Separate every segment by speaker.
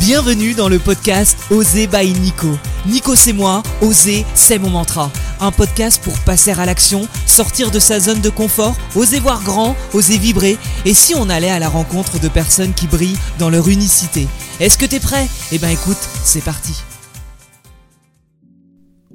Speaker 1: Bienvenue dans le podcast Oser by Nico. Nico c'est moi, Oser c'est mon mantra. Un podcast pour passer à l'action, sortir de sa zone de confort, oser voir grand, oser vibrer. Et si on allait à la rencontre de personnes qui brillent dans leur unicité Est-ce que t'es prêt? Eh ben écoute, c'est parti.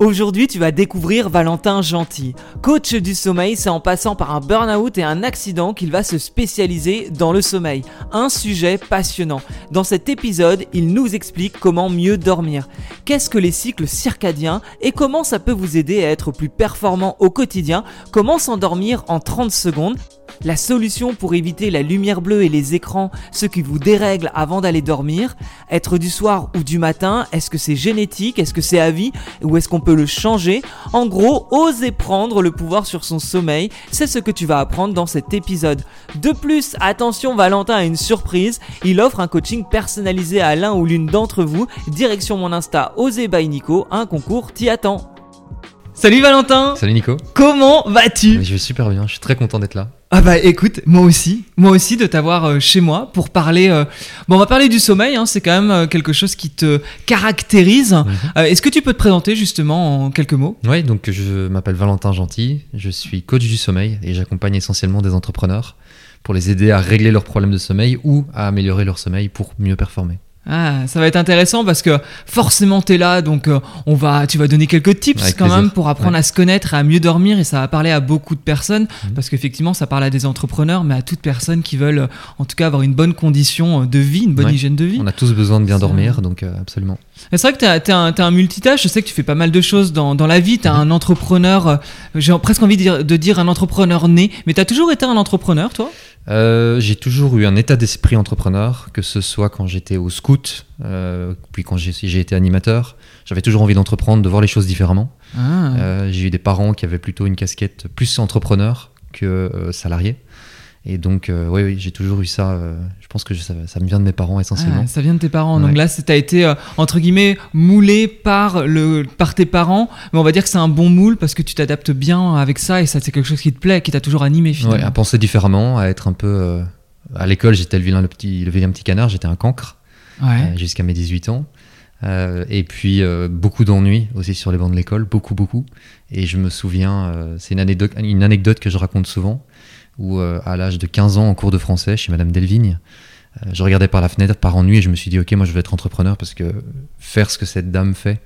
Speaker 1: Aujourd'hui, tu vas découvrir Valentin Gentil. Coach du sommeil, c'est en passant par un burn-out et un accident qu'il va se spécialiser dans le sommeil. Un sujet passionnant. Dans cet épisode, il nous explique comment mieux dormir. Qu'est-ce que les cycles circadiens et comment ça peut vous aider à être plus performant au quotidien? Comment s'endormir en 30 secondes? La solution pour éviter la lumière bleue et les écrans, ce qui vous dérègle avant d'aller dormir, être du soir ou du matin, est-ce que c'est génétique, est-ce que c'est à vie ou est-ce qu'on peut le changer? En gros, oser prendre le pouvoir sur son sommeil, c'est ce que tu vas apprendre dans cet épisode. De plus, attention, Valentin a une surprise, il offre un coaching personnalisé à l'un ou l'une d'entre vous, direction mon Insta Oser by Nico, un concours t'y attend. Salut Valentin.
Speaker 2: Salut Nico.
Speaker 1: Comment vas-tu?
Speaker 2: Je vais super bien, je suis très content d'être là.
Speaker 1: Ah bah écoute, moi aussi, moi aussi de t'avoir euh, chez moi pour parler. euh, Bon, on va parler du sommeil, hein, c'est quand même euh, quelque chose qui te caractérise.
Speaker 2: Mhm.
Speaker 1: Est-ce que tu peux te présenter justement en quelques mots?
Speaker 2: Oui, donc je m'appelle Valentin Gentil, je suis coach du sommeil et j'accompagne essentiellement des entrepreneurs pour les aider à régler leurs problèmes de sommeil ou à améliorer leur sommeil pour mieux performer.
Speaker 1: Ah, ça va être intéressant parce que forcément t'es là, donc euh, on va, tu vas donner quelques tips
Speaker 2: Avec
Speaker 1: quand
Speaker 2: plaisir.
Speaker 1: même pour apprendre
Speaker 2: Ouais.
Speaker 1: à se connaître, à mieux dormir et ça va parler à beaucoup de personnes
Speaker 2: Mhm.
Speaker 1: parce qu'effectivement ça parle à des entrepreneurs, mais à toutes personnes qui veulent, euh, en tout cas, avoir une bonne condition euh, de vie, une bonne
Speaker 2: Ouais.
Speaker 1: hygiène de vie.
Speaker 2: On a tous besoin de bien dormir, donc euh, absolument.
Speaker 1: C'est vrai que t'es un, un multitâche, je sais que tu fais pas mal de choses dans, dans la vie, t'es un entrepreneur, j'ai presque envie de dire, de dire un entrepreneur né, mais t'as toujours été un entrepreneur toi?
Speaker 2: Euh, j'ai toujours eu un état d'esprit entrepreneur, que ce soit quand j'étais au scout, euh, puis quand j'ai été animateur. J'avais toujours envie d'entreprendre, de voir les choses différemment.
Speaker 1: ah.
Speaker 2: Euh, j'ai eu des parents qui avaient plutôt une casquette plus entrepreneur que salarié. Et donc, euh, oui, oui, j'ai toujours eu ça. euh, je pense que je- ça, ça me vient de mes parents essentiellement.
Speaker 1: Ah, ça vient de tes parents, donc
Speaker 2: Ouais.
Speaker 1: là c'est- t'as été euh, entre guillemets moulé par, le, par tes parents, mais on va dire que c'est un bon moule parce que tu t'adaptes bien avec ça et ça c'est quelque chose qui te plaît, qui t'a toujours animé
Speaker 2: Ouais,
Speaker 1: finalement.
Speaker 2: à penser différemment, à être un peu. à l'école, j'étais le vilain, le petit, le vilain petit canard, j'étais un cancre
Speaker 1: Ouais.
Speaker 2: jusqu'à mes 18 ans. Et puis beaucoup d'ennuis aussi sur les bancs de l'école, beaucoup, beaucoup. Et je me souviens, c'est une anecdote, une anecdote que je raconte souvent, où euh, à l'âge de 15 ans, en cours de français, chez Madame Delvigne, euh, je regardais par la fenêtre par ennui et je me suis dit, ok, moi je veux être entrepreneur parce que faire ce que cette dame fait,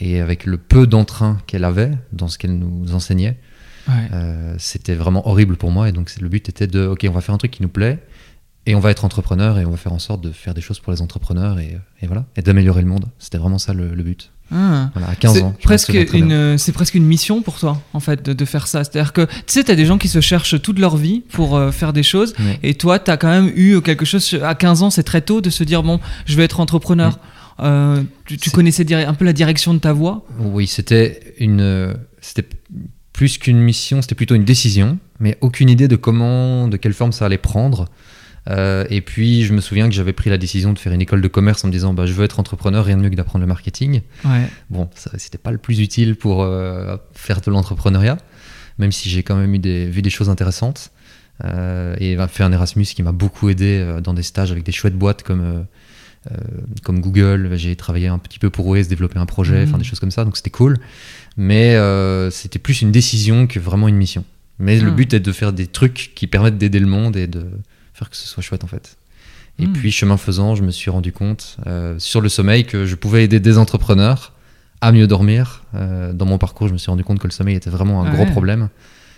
Speaker 2: et avec le peu d'entrain qu'elle avait dans ce qu'elle nous enseignait,
Speaker 1: Ouais.
Speaker 2: euh, c'était vraiment horrible pour moi. Et donc, le but était de, OK, on va faire un truc qui nous plaît et on va être entrepreneur et on va faire en sorte de faire des choses pour les entrepreneurs et, et voilà, et d'améliorer le monde. C'était vraiment ça le, le but.
Speaker 1: Ah.
Speaker 2: Voilà, à 15
Speaker 1: C'est
Speaker 2: ans. je me
Speaker 1: presque une, c'est presque une mission pour toi, en fait, de, de faire ça. C'est-à-dire que, tu sais, t'as des gens qui se cherchent toute leur vie pour euh, faire des choses, et toi, t'as quand même eu quelque chose, à 15 ans, c'est très tôt de se dire, bon, je vais être entrepreneur. Euh, tu tu connaissais un peu la direction de ta voie?
Speaker 2: Oui, c'était une, euh, c'était plus qu'une mission, c'était plutôt une décision, mais aucune idée de comment, de quelle forme ça allait prendre. Euh, et puis, je me souviens que j'avais pris la décision de faire une école de commerce en me disant, bah, je veux être entrepreneur, rien de mieux que d'apprendre le marketing.
Speaker 1: Ouais.
Speaker 2: Bon, c'était pas le plus utile pour euh, faire de l'entrepreneuriat, même si j'ai quand même eu des, vu des choses intéressantes. Euh, et va fait un Erasmus qui m'a beaucoup aidé euh, dans des stages avec des chouettes boîtes comme, comme Google. J'ai travaillé un petit peu pour OS, développer un projet,
Speaker 1: Mhm.
Speaker 2: enfin des choses comme ça, donc c'était cool. Mais c'était plus une décision que vraiment une mission. Mais le
Speaker 1: Mhm.
Speaker 2: but est de faire des trucs qui permettent d'aider le monde et de faire que ce soit chouette en fait. Et
Speaker 1: Mhm.
Speaker 2: puis, chemin faisant, je me suis rendu compte euh, sur le sommeil que je pouvais aider des entrepreneurs à mieux dormir. Euh, dans mon parcours, je me suis rendu compte que le sommeil était vraiment un
Speaker 1: Ah
Speaker 2: gros problème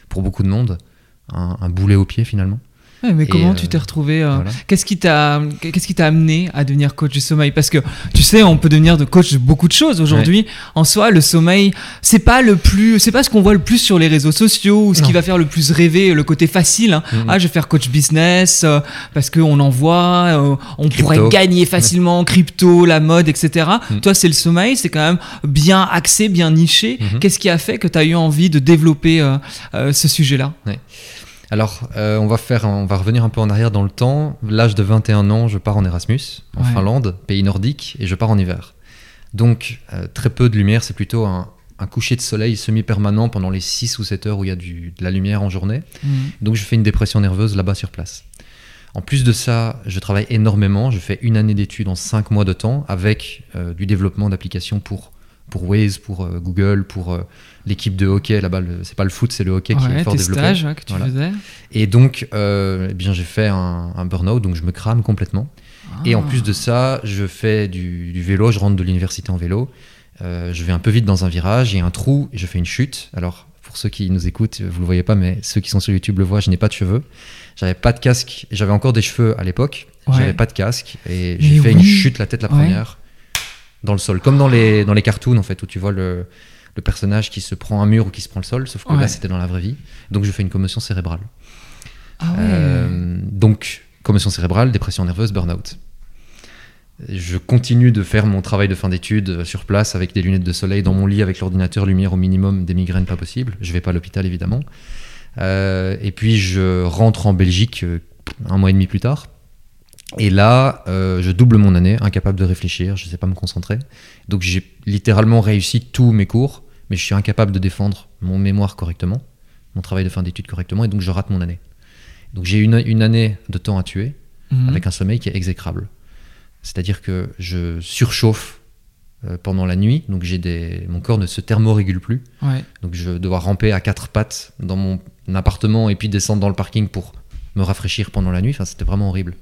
Speaker 2: pour beaucoup de monde. Un, un boulet au pied finalement.
Speaker 1: Ouais, mais
Speaker 2: Et,
Speaker 1: comment
Speaker 2: euh,
Speaker 1: tu t'es retrouvé euh,
Speaker 2: voilà.
Speaker 1: Qu'est-ce qui t'a qu'est-ce qui t'a amené à devenir coach du sommeil? Parce que tu sais, on peut devenir de coach de beaucoup de choses aujourd'hui. En soi, le sommeil, c'est pas le plus, c'est pas ce qu'on voit le plus sur les réseaux sociaux ou ce qui va faire le plus rêver, le côté facile. hein.
Speaker 2: Mhm.
Speaker 1: Ah, je vais faire coach business euh, parce que on en voit, on
Speaker 2: Crypto.
Speaker 1: pourrait gagner facilement, crypto, la mode, etc.
Speaker 2: Mhm.
Speaker 1: Toi, c'est le sommeil, c'est quand même bien axé, bien niché.
Speaker 2: Mhm.
Speaker 1: Qu'est-ce qui a fait que tu as eu envie de développer ce sujet-là?
Speaker 2: Alors, euh, on, va faire, on va revenir un peu en arrière dans le temps. L'âge de 21 ans, je pars en Erasmus, en
Speaker 1: Ouais.
Speaker 2: Finlande, pays nordique, et je pars en hiver. Donc, euh, très peu de lumière, c'est plutôt un, un coucher de soleil semi-permanent pendant les 6 ou 7 heures où il y a du, de la lumière en journée.
Speaker 1: Mhm.
Speaker 2: Donc, je fais une dépression nerveuse là-bas sur place. En plus de ça, je travaille énormément. Je fais une année d'études en cinq mois de temps avec euh, du développement d'applications pour, pour Waze, pour Google, pour l'équipe de hockey. Là-bas, c'est pas le foot, c'est le hockey qui est fort développé.
Speaker 1: stages ouais, que tu
Speaker 2: Voilà.
Speaker 1: faisais.
Speaker 2: Et donc, euh, eh bien, j'ai fait un, un burn-out, donc je me crame complètement. Et en plus de ça, je fais du, du vélo, je rentre de l'université en vélo. Euh, je vais un peu vite dans un virage, il y a un trou et je fais une chute. Alors, pour ceux qui nous écoutent, vous le voyez pas, mais ceux qui sont sur YouTube le voient, je n'ai pas de cheveux. J'avais pas de casque, j'avais encore des cheveux à l'époque,
Speaker 1: Ouais.
Speaker 2: j'avais pas de casque et j'ai fait une chute la tête la
Speaker 1: Ouais.
Speaker 2: première dans le sol, comme dans les, dans les cartoons en fait, où tu vois le, le personnage qui se prend un mur ou qui se prend le sol, sauf que
Speaker 1: Ouais.
Speaker 2: là c'était dans la vraie vie. Donc je fais une commotion cérébrale.
Speaker 1: Ah ouais.
Speaker 2: Euh, donc, commotion cérébrale, dépression nerveuse, burn-out. Je continue de faire mon travail de fin d'études euh, sur place avec des lunettes de soleil dans mon lit avec l'ordinateur, lumière au minimum, des migraines pas possible. Je vais pas à l'hôpital évidemment. Euh, et puis je rentre en Belgique un mois et demi plus tard. Et là, euh, je double mon année, incapable de réfléchir, je sais pas me concentrer. Donc j'ai littéralement réussi tous mes cours, mais je suis incapable de défendre mon mémoire correctement, mon travail de fin d'études correctement, et donc je rate mon année. Donc j'ai une, une année de temps à tuer
Speaker 1: Mhm.
Speaker 2: avec un sommeil qui est exécrable. C'est-à-dire que je surchauffe euh, pendant la nuit, donc j'ai des, mon corps ne se thermorégule plus,
Speaker 1: Ouais.
Speaker 2: donc je dois ramper à quatre pattes dans mon appartement et puis descendre dans le parking pour me rafraîchir pendant la nuit. Enfin, c'était vraiment horrible.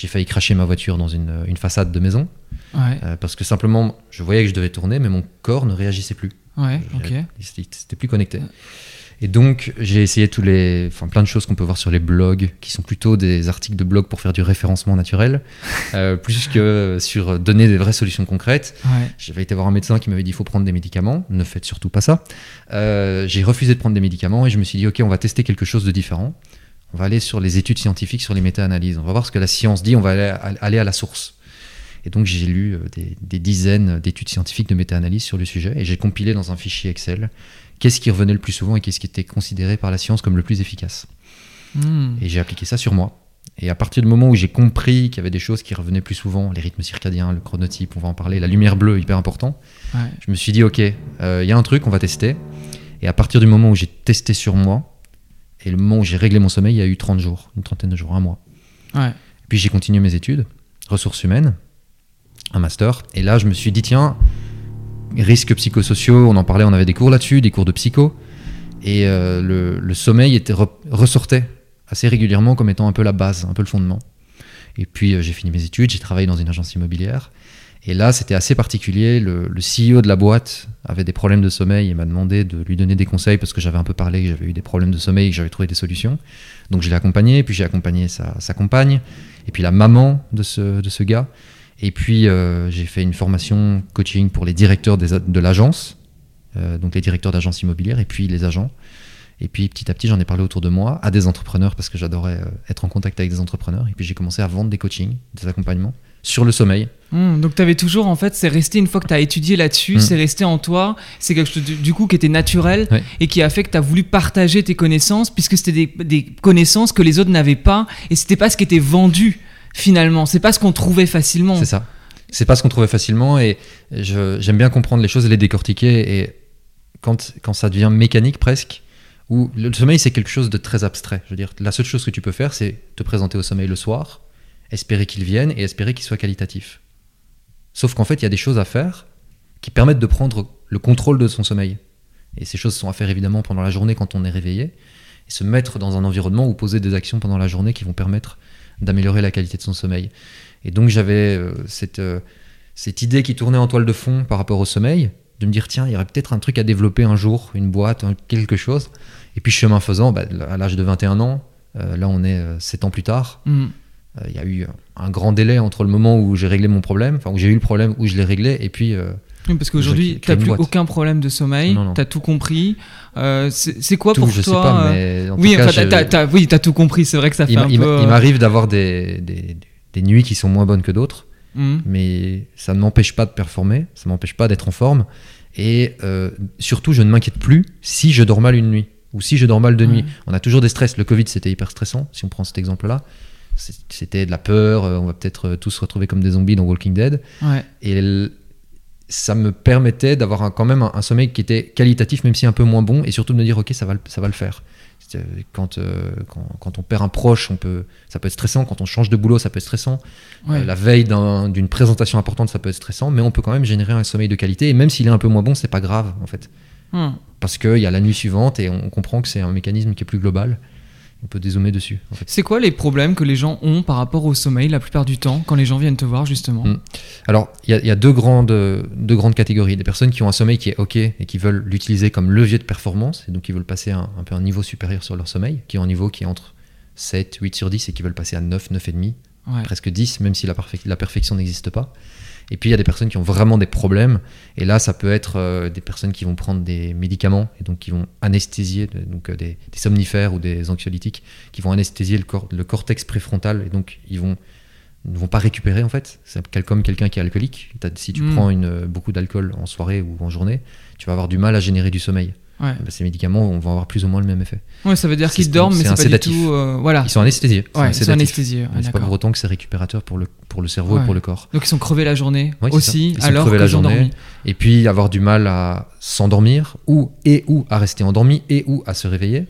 Speaker 2: J'ai failli cracher ma voiture dans une, une façade de maison
Speaker 1: Ouais.
Speaker 2: euh, parce que simplement je voyais que je devais tourner, mais mon corps ne réagissait plus.
Speaker 1: Ouais. Ok.
Speaker 2: J'avais- C'était c'était plus connecté. Et donc, j'ai essayé tous les, enfin, plein de choses qu'on peut voir sur les blogs, qui sont plutôt des articles de blog pour faire du référencement naturel, euh, plus que sur donner des vraies solutions concrètes.
Speaker 1: Ouais.
Speaker 2: J'avais été voir un médecin qui m'avait dit il faut prendre des médicaments, ne faites surtout pas ça. Euh, j'ai refusé de prendre des médicaments et je me suis dit ok, on va tester quelque chose de différent. On va aller sur les études scientifiques, sur les méta-analyses. On va voir ce que la science dit, on va aller, aller à la source. Et donc j'ai lu euh, des, des dizaines d'études scientifiques de méta-analyse sur le sujet et j'ai compilé dans un fichier Excel qu'est-ce qui revenait le plus souvent et qu'est-ce qui était considéré par la science comme le plus efficace.
Speaker 1: Hmm.
Speaker 2: Et j'ai appliqué ça sur moi. Et à partir du moment où j'ai compris qu'il y avait des choses qui revenaient plus souvent, les rythmes circadiens, le chronotype, on va en parler, la lumière bleue, hyper important,
Speaker 1: Ouais.
Speaker 2: je me suis dit, ok, euh, il y a un truc, on va tester. Et à partir du moment où j'ai testé sur moi, et le moment où j'ai réglé mon sommeil, il y a eu 30 jours, une trentaine de jours, un mois.
Speaker 1: Ouais.
Speaker 2: Puis j'ai continué mes études, ressources humaines, un master. Et là, je me suis dit, tiens, risques psychosociaux, on en parlait, on avait des cours là-dessus, des cours de psycho. Et euh, le, le sommeil était re- ressortait assez régulièrement comme étant un peu la base, un peu le fondement. Et puis euh, j'ai fini mes études, j'ai travaillé dans une agence immobilière. Et là, c'était assez particulier. Le, CEO de la boîte avait des problèmes de sommeil et m'a demandé de lui donner des conseils parce que j'avais un peu parlé que j'avais eu des problèmes de sommeil et que j'avais trouvé des solutions. Donc je l'ai accompagné, puis j'ai accompagné sa, compagne, et puis la maman de ce, gars. Et puis euh, j'ai fait une formation coaching pour les directeurs de l'agence, euh, donc les directeurs d'agence immobilière, et puis les agents. Et puis petit à petit, j'en ai parlé autour de moi à des entrepreneurs parce que j'adorais euh, être en contact avec des entrepreneurs. Et puis j'ai commencé à vendre des coachings, des accompagnements sur le sommeil.
Speaker 1: Hmm, donc tu avais toujours en fait, c'est resté une fois que tu as étudié là-dessus,
Speaker 2: Hmm.
Speaker 1: c'est resté en toi, c'est quelque chose du, coup qui était naturel et qui a fait que tu as voulu partager tes connaissances puisque c'était des, des connaissances que les autres n'avaient pas et c'était pas ce qui était vendu finalement, c'est pas ce qu'on trouvait facilement.
Speaker 2: C'est ça. C'est pas ce qu'on trouvait facilement et j'aime bien comprendre les choses et les décortiquer. Et quand, quand ça devient mécanique presque, où le sommeil c'est quelque chose de très abstrait. Je veux dire, la seule chose que tu peux faire c'est te présenter au sommeil le soir, espérer qu'il vienne et espérer qu'il soit qualitatif. Sauf qu'en fait, il y a des choses à faire qui permettent de prendre le contrôle de son sommeil. Et ces choses sont à faire évidemment pendant la journée quand on est réveillé, et se mettre dans un environnement ou poser des actions pendant la journée qui vont permettre d'améliorer la qualité de son sommeil. Et donc j'avais euh, cette, euh, cette idée qui tournait en toile de fond par rapport au sommeil, de me dire tiens, il y aurait peut-être un truc à développer un jour, une boîte, quelque chose. Et puis chemin faisant, bah, à l'âge de 21 ans, euh, là on est 7 ans plus tard,
Speaker 1: Hmm.
Speaker 2: Euh, il y a eu un grand délai entre le moment où j'ai réglé mon problème, enfin où j'ai eu le problème, où je l'ai réglé, et puis euh,
Speaker 1: Oui, parce qu'aujourd'hui, tu n'as plus
Speaker 2: boîte.
Speaker 1: aucun problème de sommeil, tu as tout compris. Euh, c'est quoi
Speaker 2: tout,
Speaker 1: pour
Speaker 2: je sais
Speaker 1: toi
Speaker 2: pas,
Speaker 1: euh,
Speaker 2: mais en
Speaker 1: Oui, enfin, tu as tout compris, c'est vrai que ça fait
Speaker 2: il,
Speaker 1: un
Speaker 2: il
Speaker 1: peu.
Speaker 2: il m'arrive d'avoir des, des, des nuits qui sont moins bonnes que d'autres.
Speaker 1: Hmm.
Speaker 2: mais ça ne m'empêche pas de performer, ça ne m'empêche pas d'être en forme. Et euh, surtout, je ne m'inquiète plus si je dors mal une nuit ou si je dors mal de nuit. On a toujours des stress. Le Covid, c'était hyper stressant, si on prend cet exemple-là. C'était de la peur, euh, on va peut-être euh, tous se retrouver comme des zombies dans Walking Dead.
Speaker 1: Ouais.
Speaker 2: Et ça me permettait d'avoir un- quand même un, un sommeil qui était qualitatif, même si un peu moins bon, et surtout de me dire, ok, ça va, le- ça va le faire. Euh, Quand, euh, quand, quand on perd un proche, on peut, ça peut être stressant. Quand on change de boulot, ça peut être stressant.
Speaker 1: Ouais.
Speaker 2: Euh, la veille d'un- d'une présentation importante, ça peut être stressant. Mais on peut quand même générer un sommeil de qualité. Et même s'il est un peu moins bon, c'est pas grave en fait.
Speaker 1: Hmm.
Speaker 2: Parce qu'il y a la nuit suivante et on comprend que c'est un mécanisme qui est plus global. On peut dézoomer dessus. En fait.
Speaker 1: C'est quoi les problèmes que les gens ont par rapport au sommeil la plupart du temps quand les gens viennent te voir justement
Speaker 2: Mm. Alors, il y a, il y a deux, grandes, deux grandes catégories. Des personnes qui ont un sommeil qui est OK et qui veulent l'utiliser comme levier de performance, et donc qui veulent passer un, un peu un niveau supérieur sur leur sommeil, qui ont un niveau qui est entre 7, 8 sur 10 et qui veulent passer à 9, 9,5,
Speaker 1: Ouais.
Speaker 2: presque 10, même si la perfection n'existe pas. Et puis, il y a des personnes qui ont vraiment des problèmes, et là, ça peut être euh, des personnes qui vont prendre des médicaments, et donc qui vont anesthésier, donc euh, des, des somnifères ou des anxiolytiques, qui vont anesthésier le, cor- le cortex préfrontal, et donc ils vont ne vont pas récupérer en fait. C'est comme quelqu'un qui est alcoolique. Si tu
Speaker 1: Mm.
Speaker 2: prends une, beaucoup d'alcool en soirée ou en journée, tu vas avoir du mal à générer du sommeil.
Speaker 1: Ouais.
Speaker 2: Ben, ces médicaments vont avoir plus ou moins le même effet.
Speaker 1: Ouais, ça veut dire qu'ils dorment, mais
Speaker 2: c'est
Speaker 1: pas
Speaker 2: sédatif.
Speaker 1: du tout. euh, voilà.
Speaker 2: Ils sont anesthésiés.
Speaker 1: Ouais, ils sont
Speaker 2: sédatif.
Speaker 1: anesthésiés. ouais,
Speaker 2: Mais c'est pas pour autant que c'est récupérateur pour le, pour le cerveau et pour le corps.
Speaker 1: Donc ils sont crevés la journée aussi.
Speaker 2: Ils sont
Speaker 1: alors
Speaker 2: crevés
Speaker 1: que
Speaker 2: la journée.
Speaker 1: dormi.
Speaker 2: Et puis avoir du mal à s'endormir ou et ou à rester endormi et ou à se réveiller.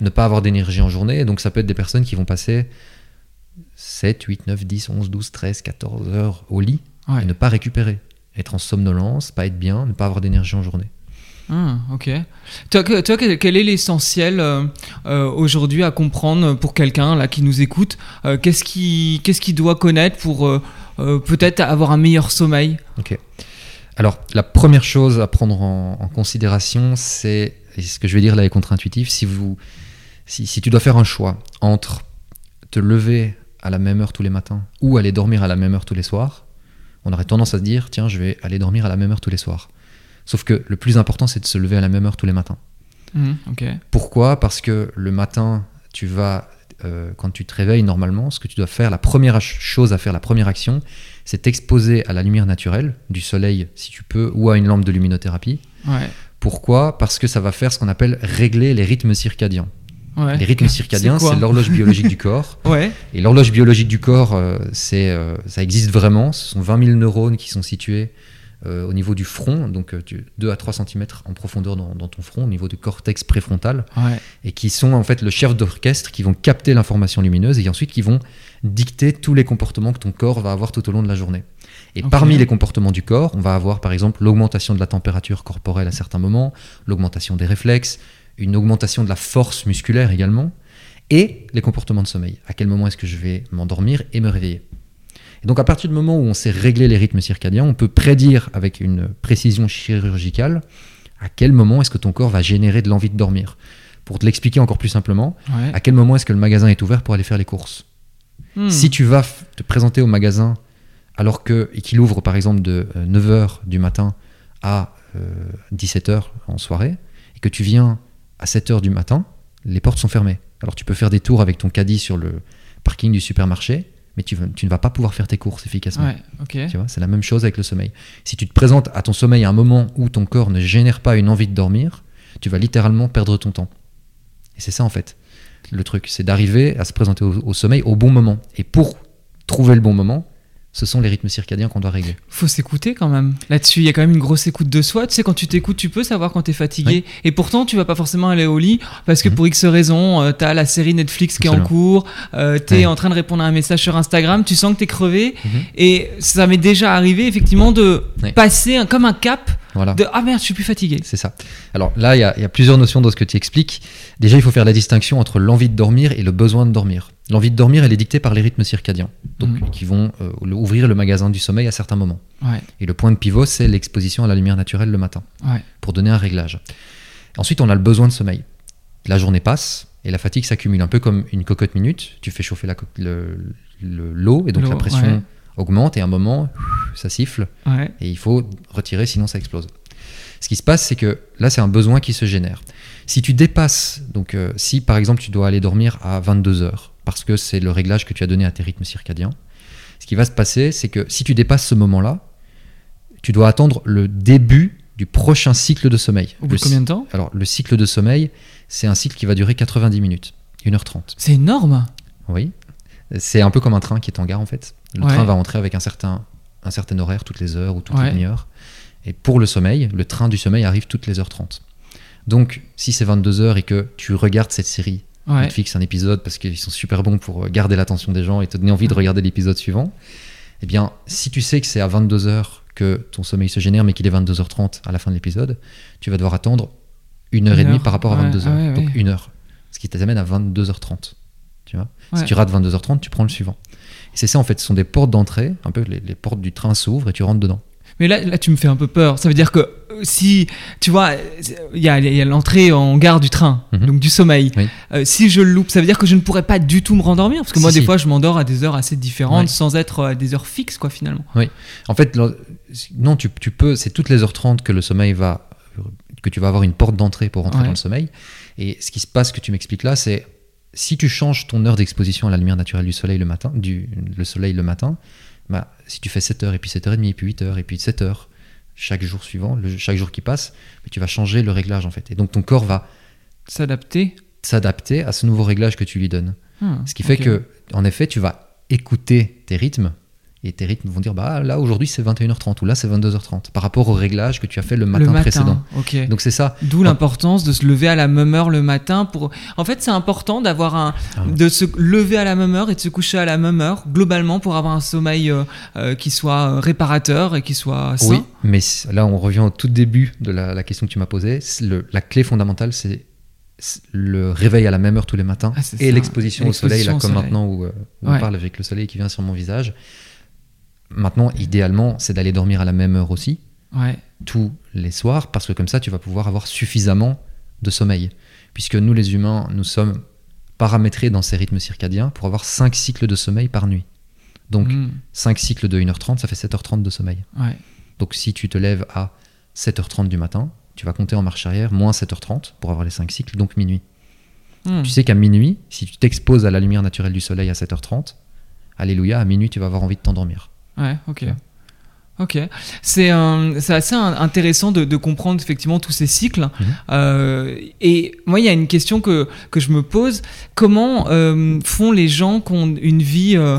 Speaker 2: Ne pas avoir d'énergie en journée. Donc ça peut être des personnes qui vont passer 7, 8, 9, 10, 11, 12, 13, 14 heures au lit et ne pas récupérer. Être en somnolence, pas être bien, ne pas avoir d'énergie en journée.
Speaker 1: Ah, ok. Toi, toi, quel est l'essentiel euh, euh, aujourd'hui à comprendre pour quelqu'un là qui nous écoute Euh, Qu'est-ce qu'il qu'est-ce qu'il doit connaître pour peut-être avoir un meilleur sommeil?
Speaker 2: Ok. Alors, la première chose à prendre en, considération, c'est, ce que je vais dire là est contre-intuitif, si tu dois faire un choix entre te lever à la même heure tous les matins ou aller dormir à la même heure tous les soirs, on aurait tendance à se dire, tiens, je vais aller dormir à la même heure tous les soirs. Sauf que le plus important, c'est de se lever à la même heure tous les matins.
Speaker 1: Ok.
Speaker 2: Pourquoi? Parce que le matin, tu vas, euh, quand tu te réveilles normalement, ce que tu dois faire, la première chose à faire, la première action, c'est t'exposer à la lumière naturelle, du soleil si tu peux, ou à une lampe de luminothérapie.
Speaker 1: Ouais.
Speaker 2: Pourquoi? Parce que ça va faire ce qu'on appelle régler les rythmes circadiens.
Speaker 1: Ouais.
Speaker 2: Les rythmes circadiens,
Speaker 1: C'est
Speaker 2: l'horloge biologique du corps.
Speaker 1: Ouais.
Speaker 2: Et l'horloge biologique du corps, euh, c'est, euh, ça existe vraiment. Ce sont 20 000 neurones qui sont situés euh, au niveau du front, donc euh, tu- 2 à 3 cm en profondeur dans, dans ton front, au niveau du cortex préfrontal
Speaker 1: Ouais.
Speaker 2: et qui sont en fait le chef d'orchestre qui vont capter l'information lumineuse et ensuite qui vont dicter tous les comportements que ton corps va avoir tout au long de la journée. Et parmi les comportements du corps, on va avoir par exemple l'augmentation de la température corporelle à certains moments, l'augmentation des réflexes, une augmentation de la force musculaire également, et les comportements de sommeil. À quel moment est-ce que je vais m'endormir et me réveiller? Et donc à partir du moment où on sait régler les rythmes circadiens, on peut prédire avec une précision chirurgicale à quel moment est-ce que ton corps va générer de l'envie de dormir. Pour te l'expliquer encore plus simplement,
Speaker 1: Ouais.
Speaker 2: à quel moment est-ce que le magasin est ouvert pour aller faire les courses?
Speaker 1: Hmm.
Speaker 2: Si tu vas te présenter au magasin alors que et qu'il ouvre par exemple de 9h du matin à 17h en soirée et que tu viens à 7h du matin, les portes sont fermées. Alors tu peux faire des tours avec ton caddie sur le parking du supermarché, mais tu, ne vas pas pouvoir faire tes courses efficacement.
Speaker 1: Ouais. Ok.
Speaker 2: Tu vois, c'est la même chose avec le sommeil. Si tu te présentes à ton sommeil à un moment où ton corps ne génère pas une envie de dormir, tu vas littéralement perdre ton temps. Et c'est ça en fait. Le truc, c'est d'arriver à se présenter au, au sommeil au bon moment. Et pour trouver le bon moment, ce sont les rythmes circadiens qu'on doit régler.
Speaker 1: Faut s'écouter quand même. Là-dessus, il y a quand même une grosse écoute de soi. Tu sais, quand tu t'écoutes, tu peux savoir quand t'es fatigué. Et pourtant, tu vas pas forcément aller au lit parce que
Speaker 2: Mhm.
Speaker 1: pour X raisons, euh, t'as la série Netflix qui est en cours, euh, t'es
Speaker 2: Ouais.
Speaker 1: en train de répondre à un message sur Instagram, tu sens que t'es crevé.
Speaker 2: Mhm.
Speaker 1: Et ça m'est déjà arrivé, effectivement, de
Speaker 2: Ouais.
Speaker 1: passer un- comme un cap
Speaker 2: Voilà.
Speaker 1: de Ah merde, je suis plus fatigué.
Speaker 2: C'est ça. Alors là, il y, a- il y a plusieurs notions dans ce que tu expliques. Déjà, il faut faire la distinction entre l'envie de dormir et le besoin de dormir. L'envie de dormir, elle est dictée par les rythmes circadiens, donc
Speaker 1: Mhm.
Speaker 2: qui vont euh, ouvrir le magasin du sommeil à certains moments.
Speaker 1: Ouais,
Speaker 2: Et le point de pivot, c'est l'exposition à la lumière naturelle le matin,
Speaker 1: ouais.
Speaker 2: pour donner un réglage. Ensuite, on a le besoin de sommeil. La journée passe et la fatigue s'accumule, un peu comme une cocotte minute. Tu fais chauffer la co- le- le- l'eau et donc la pression
Speaker 1: ouais.
Speaker 2: augmente et à un moment, ça siffle et il faut retirer sinon ça explose. Ce qui se passe, c'est que là, c'est un besoin qui se génère. Si tu dépasses, donc euh, si par exemple tu dois aller dormir à 22 heures, parce que c'est le réglage que tu as donné à tes rythmes circadiens, ce qui va se passer, c'est que si tu dépasses ce moment-là, tu dois attendre le début du prochain cycle de sommeil.
Speaker 1: Au bout
Speaker 2: Le
Speaker 1: de combien de temps?
Speaker 2: Alors, le cycle de sommeil, c'est un cycle qui va durer 90 minutes, 1h30.
Speaker 1: C'est énorme.
Speaker 2: Oui. C'est un peu comme un train qui est en gare en fait. Le
Speaker 1: Ouais.
Speaker 2: train va entrer avec un certain, un certain horaire toutes les heures ou toutes
Speaker 1: Ouais.
Speaker 2: les demi-heures. Et pour le sommeil, le train du sommeil arrive toutes les heures 30. Donc, si c'est 22 heures et que tu regardes cette série,
Speaker 1: Ouais.
Speaker 2: Netflix un épisode parce qu'ils sont super bons pour garder l'attention des gens et te donner envie de regarder l'épisode suivant, eh bien, si tu sais que c'est à 22 heures que ton sommeil se génère, mais qu'il est 22h30 à la fin de l'épisode, tu vas devoir attendre une heure
Speaker 1: Une
Speaker 2: et demie par rapport à
Speaker 1: Ouais,
Speaker 2: 22 heures.
Speaker 1: ah ouais,
Speaker 2: Donc
Speaker 1: ouais.
Speaker 2: une heure. Ce qui t'amène à 22h30. Tu vois? Si tu rates 22h30, tu prends le suivant. Et c'est ça en fait, ce sont des portes d'entrée, un peu les, les portes du train s'ouvrent et tu rentres dedans.
Speaker 1: Mais là, là, tu me fais un peu peur. Ça veut dire que euh, si, tu vois, euh, il y a, il y a l'entrée en gare du train,
Speaker 2: Mhm.
Speaker 1: donc du sommeil.
Speaker 2: Oui.
Speaker 1: Euh, si je le loupe, ça veut dire que je ne pourrais pas du tout me rendormir Parce que
Speaker 2: Si,
Speaker 1: moi, des fois, je m'endors à des heures assez différentes sans être à des heures fixes, quoi, finalement.
Speaker 2: En fait, non, tu, tu peux, c'est toutes les heures 30 que le sommeil va, que tu vas avoir une porte d'entrée pour rentrer
Speaker 1: Ouais.
Speaker 2: dans le sommeil. Et ce qui se passe, que tu m'expliques là, c'est si tu changes ton heure d'exposition à la lumière naturelle du soleil le matin, du, le soleil le matin, bah, si tu fais 7h et puis 7h30 et puis 8h et puis 7h chaque jour suivant, le- chaque jour qui passe, tu vas changer le réglage en fait. Et donc ton corps va
Speaker 1: S'adapter.
Speaker 2: s'adapter à ce nouveau réglage que tu lui donnes.
Speaker 1: Hmm,
Speaker 2: Ce qui fait que, en effet, tu vas écouter tes rythmes et tes rythmes vont dire bah là aujourd'hui c'est 21h30 ou là c'est 22h30 par rapport au réglage que tu as fait le matin,
Speaker 1: le matin,
Speaker 2: précédent. Donc c'est ça.
Speaker 1: D'où l'importance de se lever à la même heure le matin pour. En fait, c'est important d'avoir un,
Speaker 2: Ah ouais.
Speaker 1: de se lever à la même heure et de se coucher à la même heure globalement pour avoir un sommeil euh, euh, qui soit euh, réparateur et qui soit sain.
Speaker 2: Oui, mais là on revient au tout début de la, la question que tu m'as posée. Le- la clé fondamentale c'est le réveil à la même heure tous les matins
Speaker 1: Ah,
Speaker 2: et l'exposition au soleil, là,
Speaker 1: au
Speaker 2: comme
Speaker 1: soleil.
Speaker 2: maintenant où, où
Speaker 1: Ouais.
Speaker 2: on parle avec le soleil qui vient sur mon visage. Maintenant, idéalement, c'est d'aller dormir à la même heure aussi.
Speaker 1: Ouais.
Speaker 2: tous les soirs parce que comme ça tu vas pouvoir avoir suffisamment de sommeil. Puisque nous les humains, nous sommes paramétrés dans ces rythmes circadiens pour avoir 5 cycles de sommeil par nuit. Donc
Speaker 1: Hmm,
Speaker 2: 5 cycles de 1h30, ça fait 7h30 de sommeil.
Speaker 1: ouais.
Speaker 2: Donc si tu te lèves à 7h30 du matin, tu vas compter en marche arrière moins 7h30 pour avoir les 5 cycles, donc minuit.
Speaker 1: Hmm.
Speaker 2: Tu sais qu'à minuit, si tu t'exposes à la lumière naturelle du soleil à 7h30, alléluia, à minuit tu vas avoir envie de t'endormir.
Speaker 1: Ouais, ok.
Speaker 2: Ouais.
Speaker 1: Ok. C'est assez in- intéressant de, de comprendre effectivement tous ces cycles.
Speaker 2: Mhm.
Speaker 1: Euh, et moi, il y a une question que, que je me pose. Comment euh, font les gens qui ont une vie... euh,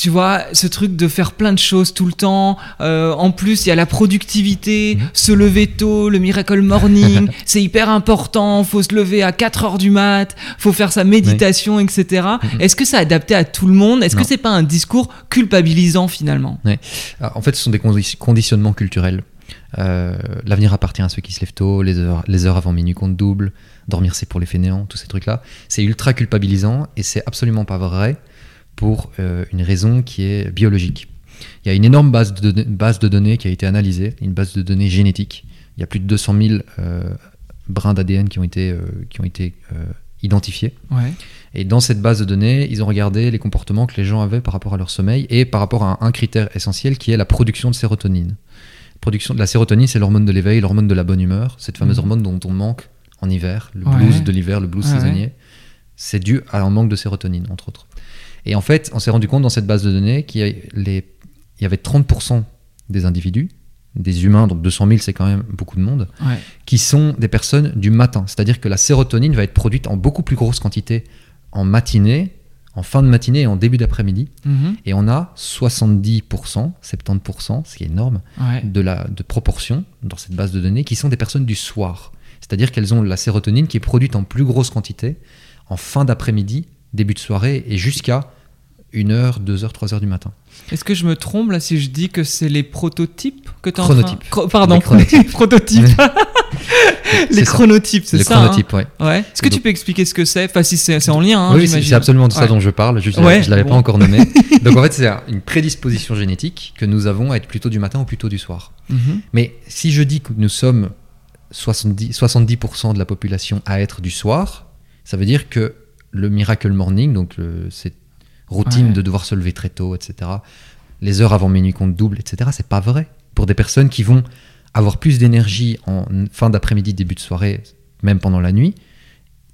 Speaker 1: tu vois, ce truc de faire plein de choses tout le temps. Euh, en plus, il y a la productivité,
Speaker 2: Mhm.
Speaker 1: se lever tôt, le miracle morning. c'est hyper important. Faut se lever à 4 heures du mat. Faut faire sa méditation, etc.
Speaker 2: Mhm.
Speaker 1: Est-ce que c'est adapté à tout le monde? Est-ce que c'est pas un discours culpabilisant finalement?
Speaker 2: En fait, ce sont des condi- conditionnements culturels. Euh, L'avenir appartient à ceux qui se lèvent tôt, les heures, les heures avant minuit comptent double, dormir c'est pour les fainéants, tous ces trucs-là. C'est ultra culpabilisant et c'est absolument pas vrai pour euh, une raison qui est biologique. Il y a une énorme base de, données- base de données qui a été analysée, une base de données génétique. Il y a plus de 200 000 euh, brins d'ADN qui ont été, euh, qui ont été identifiés.
Speaker 1: Ouais.
Speaker 2: Et dans cette base de données, ils ont regardé les comportements que les gens avaient par rapport à leur sommeil et par rapport à un, un critère essentiel qui est la production de sérotonine. Production de la sérotonine, c'est l'hormone de l'éveil, l'hormone de la bonne humeur, cette fameuse
Speaker 1: Mhm.
Speaker 2: hormone dont on manque en hiver, le
Speaker 1: Ouais.
Speaker 2: blues de l'hiver, le blues
Speaker 1: Ouais,
Speaker 2: saisonnier. C'est dû à un manque de sérotonine, entre autres. Et en fait, on s'est rendu compte dans cette base de données qu'il y, avait 30% des individus, des humains, donc 200 000, c'est quand même beaucoup de monde,
Speaker 1: Ouais.
Speaker 2: qui sont des personnes du matin. C'est-à-dire que la sérotonine va être produite en beaucoup plus grosse quantité en matinée, en fin de matinée et en début d'après-midi.
Speaker 1: Mhm.
Speaker 2: Et on a 70%, 70%, ce qui est énorme,
Speaker 1: Ouais.
Speaker 2: de, la, de proportion dans cette base de données qui sont des personnes du soir. C'est-à-dire qu'elles ont la sérotonine qui est produite en plus grosse quantité en fin d'après-midi, début de soirée et jusqu'à 1h, 2h, 3h du matin.
Speaker 1: Est-ce que je me trompe là si je dis que c'est les prototypes que tu
Speaker 2: Chronotypes.
Speaker 1: Chro- Pardon,
Speaker 2: Les chronotypes.
Speaker 1: prototypes. les
Speaker 2: C'est ça.
Speaker 1: chronotypes, c'est
Speaker 2: Les
Speaker 1: ça
Speaker 2: chronotypes, ouais.
Speaker 1: hein Ouais. Est-ce que tu peux expliquer ce que c'est? Enfin, si c'est en lien, hein,
Speaker 2: oui, c'est absolument de ça
Speaker 1: Ouais.
Speaker 2: dont je parle. Je ne
Speaker 1: Ouais,
Speaker 2: l'avais
Speaker 1: bon.
Speaker 2: pas encore nommé. Donc en fait, c'est une prédisposition génétique que nous avons à être plutôt du matin ou plutôt du soir.
Speaker 1: Mhm.
Speaker 2: Mais si je dis que nous sommes 70%, 70% de la population à être du soir, ça veut dire que le miracle morning, donc le- cette routine
Speaker 1: Ouais.
Speaker 2: de devoir se lever très tôt, etc., les heures avant minuit comptent double, etc., c'est pas vrai. Pour des personnes qui vont avoir plus d'énergie en fin d'après-midi, début de soirée, même pendant la nuit,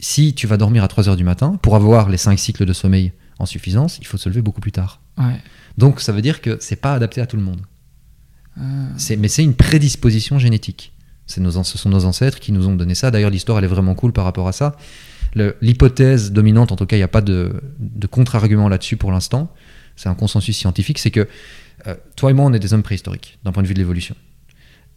Speaker 2: si tu vas dormir à 3 heures du matin, pour avoir les 5 cycles de sommeil en suffisance, il faut se lever beaucoup plus tard.
Speaker 1: Ouais.
Speaker 2: Donc ça veut dire que c'est pas adapté à tout le monde. C'est- mais c'est une prédisposition génétique. Nos, ce sont nos ancêtres qui nous ont donné ça. D'ailleurs, l'histoire, elle est vraiment cool par rapport à ça. L'hypothèse dominante, en tout cas, il n'y a pas de, de contre-argument là-dessus pour l'instant. C'est un consensus scientifique, c'est que euh, toi et moi, on est des hommes préhistoriques, d'un point de vue de l'évolution.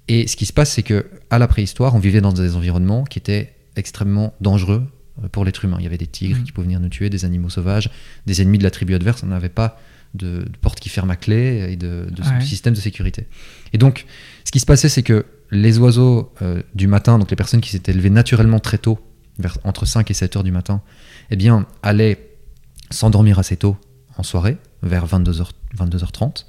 Speaker 2: Et ce qui se passe, c'est que à la préhistoire, on vivait dans des environnements qui étaient extrêmement dangereux euh, pour l'être humain. Il y avait des tigres
Speaker 1: Mhm.
Speaker 2: qui pouvaient venir nous tuer, des animaux sauvages, des ennemis de la tribu adverse. On n'avait pas de, de porte qui ferme à clé et de, de
Speaker 1: Ouais.
Speaker 2: système de sécurité. Et donc, ce qui se passait, c'est que les oiseaux euh, du matin, donc les personnes qui s'étaient élevées naturellement très tôt, vers, entre 5 et 7 heures du matin, eh bien, allaient s'endormir assez tôt en soirée, vers 22h, 22h30.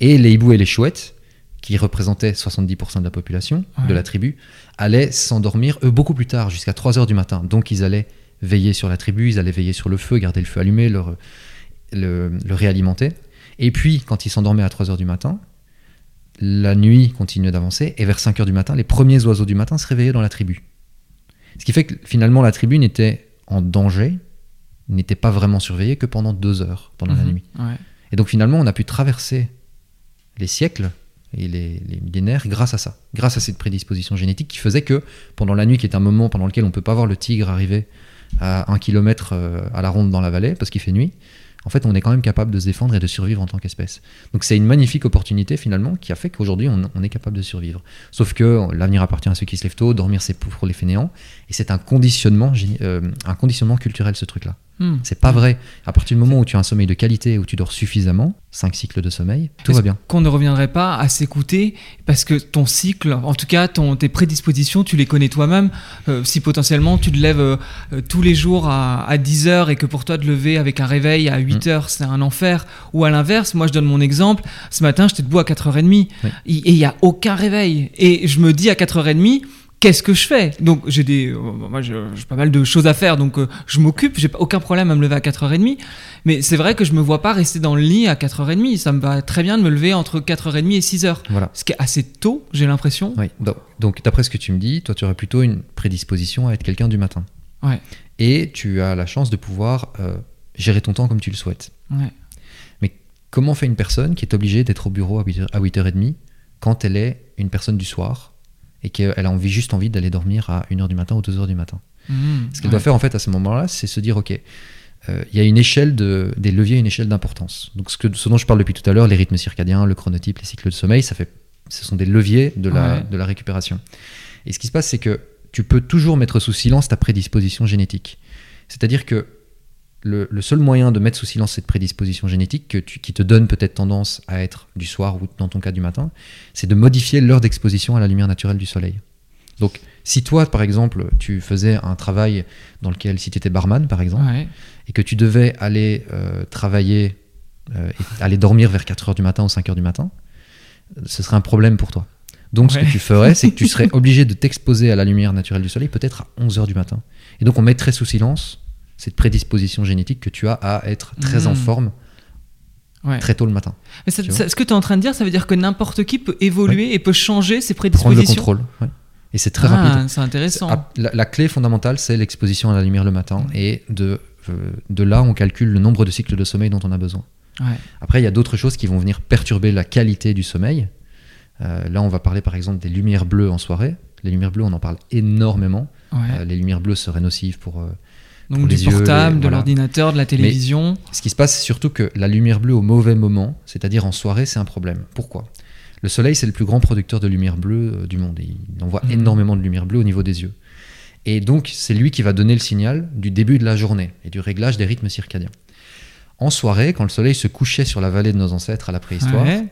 Speaker 2: Et les hiboux et les chouettes, qui représentaient 70% de la population
Speaker 1: Ouais.
Speaker 2: de la tribu, allaient s'endormir, eux, beaucoup plus tard, jusqu'à 3h du matin. Donc, ils allaient veiller sur la tribu, ils allaient veiller sur le feu, garder le feu allumé, le, le, le réalimenter. Et puis, quand ils s'endormaient à 3h du matin, la nuit continuait d'avancer, et vers 5h du matin, les premiers oiseaux du matin se réveillaient dans la tribu. Ce qui fait que finalement, la tribu n'était en danger, n'était pas vraiment surveillée que pendant deux heures, pendant la
Speaker 1: Mhm.
Speaker 2: nuit.
Speaker 1: Ouais.
Speaker 2: Et donc finalement, on a pu traverser les siècles et les, les millénaires grâce à ça, grâce à cette prédisposition génétique qui faisait que pendant la nuit, qui est un moment pendant lequel on peut pas voir le tigre arriver à un kilomètre euh, à la ronde dans la vallée parce qu'il fait nuit, en fait, on est quand même capable de se défendre et de survivre en tant qu'espèce. Donc c'est une magnifique opportunité finalement qui a fait qu'aujourd'hui, on, est capable de survivre. Sauf que l'avenir appartient à ceux qui se lèvent tôt, dormir c'est pour les fainéants, et c'est un conditionnement, euh, un conditionnement culturel ce truc-là.
Speaker 1: Hmm.
Speaker 2: C'est pas vrai. À partir du moment où tu as un sommeil de qualité, où tu dors suffisamment, 5 cycles de sommeil, tout va bien.
Speaker 1: Qu'on ne reviendrait pas à s'écouter parce que ton cycle, en tout cas ton, tes prédispositions, tu les connais toi-même. Euh, si potentiellement tu te lèves euh, euh, tous les jours à, à 10 heures et que pour toi de lever avec un réveil à 8
Speaker 2: Mm.
Speaker 1: heures c'est un enfer, ou à l'inverse, moi je donne mon exemple, ce matin j'étais debout à 4h30
Speaker 2: Oui.
Speaker 1: et il n'y a aucun réveil. Et je me dis à 4h30, qu'est-ce que je fais Donc j'ai des, euh, moi j'ai pas mal de choses à faire, donc euh, je m'occupe, j'ai aucun problème à me lever à 4h30. Mais c'est vrai que je me vois pas rester dans le lit à 4h30. Ça me va très bien de me lever entre 4h30 et 6h.
Speaker 2: Voilà.
Speaker 1: Ce qui est assez tôt, j'ai l'impression.
Speaker 2: Oui. Donc, d'après ce que tu me dis, toi, tu aurais plutôt une prédisposition à être quelqu'un du matin.
Speaker 1: Ouais.
Speaker 2: Et tu as la chance de pouvoir euh, gérer ton temps comme tu le souhaites.
Speaker 1: Ouais.
Speaker 2: Comment fait une personne qui est obligée d'être au bureau à 8h, à 8h30 quand elle est une personne du soir et qu'elle a envie, juste envie d'aller dormir à 1h du matin ou 2h du matin
Speaker 1: Mmh,
Speaker 2: Ce qu'elle
Speaker 1: ouais.
Speaker 2: doit faire en fait à ce moment-là, c'est se dire ok, euh, il y a une échelle de, des leviers, une échelle d'importance. Donc ce, que, ce dont je parle depuis tout à l'heure, les rythmes circadiens, le chronotype, les cycles de sommeil, ça fait, ce sont des leviers de la,
Speaker 1: Ouais.
Speaker 2: de la récupération. Et ce qui se passe, c'est que tu peux toujours mettre sous silence ta prédisposition génétique. C'est-à-dire que le, le seul moyen de mettre sous silence cette prédisposition génétique que tu- qui te donne peut-être tendance à être du soir ou dans ton cas du matin, c'est de modifier l'heure d'exposition à la lumière naturelle du soleil. Donc, si toi, par exemple, tu faisais un travail dans lequel, si tu étais barman, par exemple,
Speaker 1: Ouais.
Speaker 2: et que tu devais aller euh, travailler, euh, et aller dormir vers 4h du matin ou 5h du matin, ce serait un problème pour toi. Donc, ce que tu ferais, c'est que tu serais obligé de t'exposer à la lumière naturelle du soleil peut-être à 11h du matin. Et donc, on mettrait sous silence cette prédisposition génétique que tu as à être très en
Speaker 1: Mm.
Speaker 2: forme
Speaker 1: Ouais.
Speaker 2: très tôt le matin.
Speaker 1: Mais ça- ça- ce que tu es en train de dire, ça veut dire que n'importe qui peut évoluer et peut changer ses
Speaker 2: Prendre le
Speaker 1: prédispositions.
Speaker 2: contrôle. ouais. Et c'est très
Speaker 1: Ah,
Speaker 2: rapide.
Speaker 1: C'est intéressant.
Speaker 2: Ah, La, la clé fondamentale, c'est l'exposition à la lumière le matin. Et de, euh, de là, on calcule le nombre de cycles de sommeil dont on a besoin. Après, il y a d'autres choses qui vont venir perturber la qualité du sommeil. Euh, là, on va parler par exemple des lumières bleues en soirée. Les lumières bleues, on en parle énormément. Euh, les lumières bleues seraient nocives pour.
Speaker 1: Donc du
Speaker 2: yeux,
Speaker 1: portable,
Speaker 2: les-
Speaker 1: de l'ordinateur, de la télévision.
Speaker 2: Ce qui se passe, c'est surtout que la lumière bleue au mauvais moment, c'est-à-dire en soirée, c'est un problème. Pourquoi? Le soleil, c'est le plus grand producteur de lumière bleue euh, du monde. Il envoie
Speaker 1: Mhm.
Speaker 2: énormément de lumière bleue au niveau des yeux. Et donc, c'est lui qui va donner le signal du début de la journée et du réglage des rythmes circadiens. En soirée, quand le soleil se couchait sur la vallée de nos ancêtres à la préhistoire,
Speaker 1: Ouais.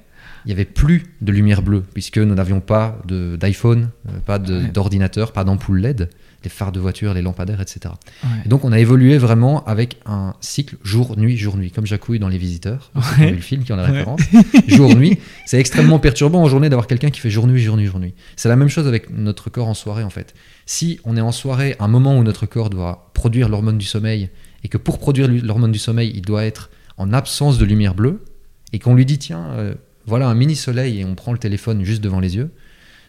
Speaker 2: il n'y avait plus de lumière bleue, puisque nous n'avions pas d'iPhone, euh, pas d'ordinateur, pas d'ampoule LED, les phares de voiture, les lampadaires, etc.
Speaker 1: Ouais.
Speaker 2: Et donc on a évolué vraiment avec un cycle jour-nuit, jour-nuit, comme Jacouille dans Les Visiteurs,
Speaker 1: Ouais.
Speaker 2: vu le film qui la
Speaker 1: Ouais.
Speaker 2: référence. jour-nuit, c'est extrêmement perturbant en journée d'avoir quelqu'un qui fait jour-nuit, jour-nuit, jour-nuit. C'est la même chose avec notre corps en soirée en fait. Si on est en soirée, un moment où notre corps doit produire l'hormone du sommeil, et que pour produire l'hormone du sommeil, il doit être en absence de lumière bleue, et qu'on lui dit tiens, euh, voilà un mini soleil et on prend le téléphone juste devant les yeux,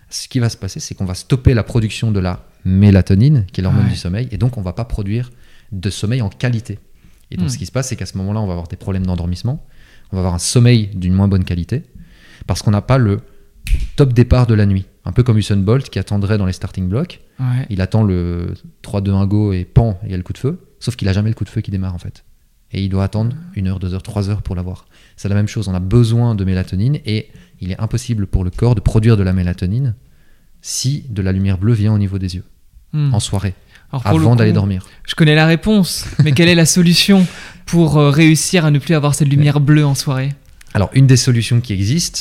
Speaker 2: ce qui va se passer, c'est qu'on va stopper la production de la mélatonine, qui est l'hormone
Speaker 1: Ouais.
Speaker 2: du sommeil, et donc on va pas produire de sommeil en qualité. Et donc
Speaker 1: Hmm.
Speaker 2: ce qui se passe, c'est qu'à ce moment-là, on va avoir des problèmes d'endormissement, on va avoir un sommeil d'une moins bonne qualité, parce qu'on n'a pas le top départ de la nuit. Un peu comme Usain Bolt qui attendrait dans les starting blocks,
Speaker 1: Ouais.
Speaker 2: il attend le 3-2-1 go et pan, et il y a le coup de feu, sauf qu'il a jamais le coup de feu qui démarre en fait. Et il doit attendre une heure, deux heures, trois heures pour l'avoir. C'est la même chose, on a besoin de mélatonine et il est impossible pour le corps de produire de la mélatonine si de la lumière bleue vient au niveau des yeux,
Speaker 1: Hmm.
Speaker 2: en soirée,
Speaker 1: Alors,
Speaker 2: avant d'aller dormir.
Speaker 1: Je connais la réponse, mais quelle est la solution pour euh, réussir à ne plus avoir cette lumière bleue en soirée?
Speaker 2: Alors, une des solutions qui existent,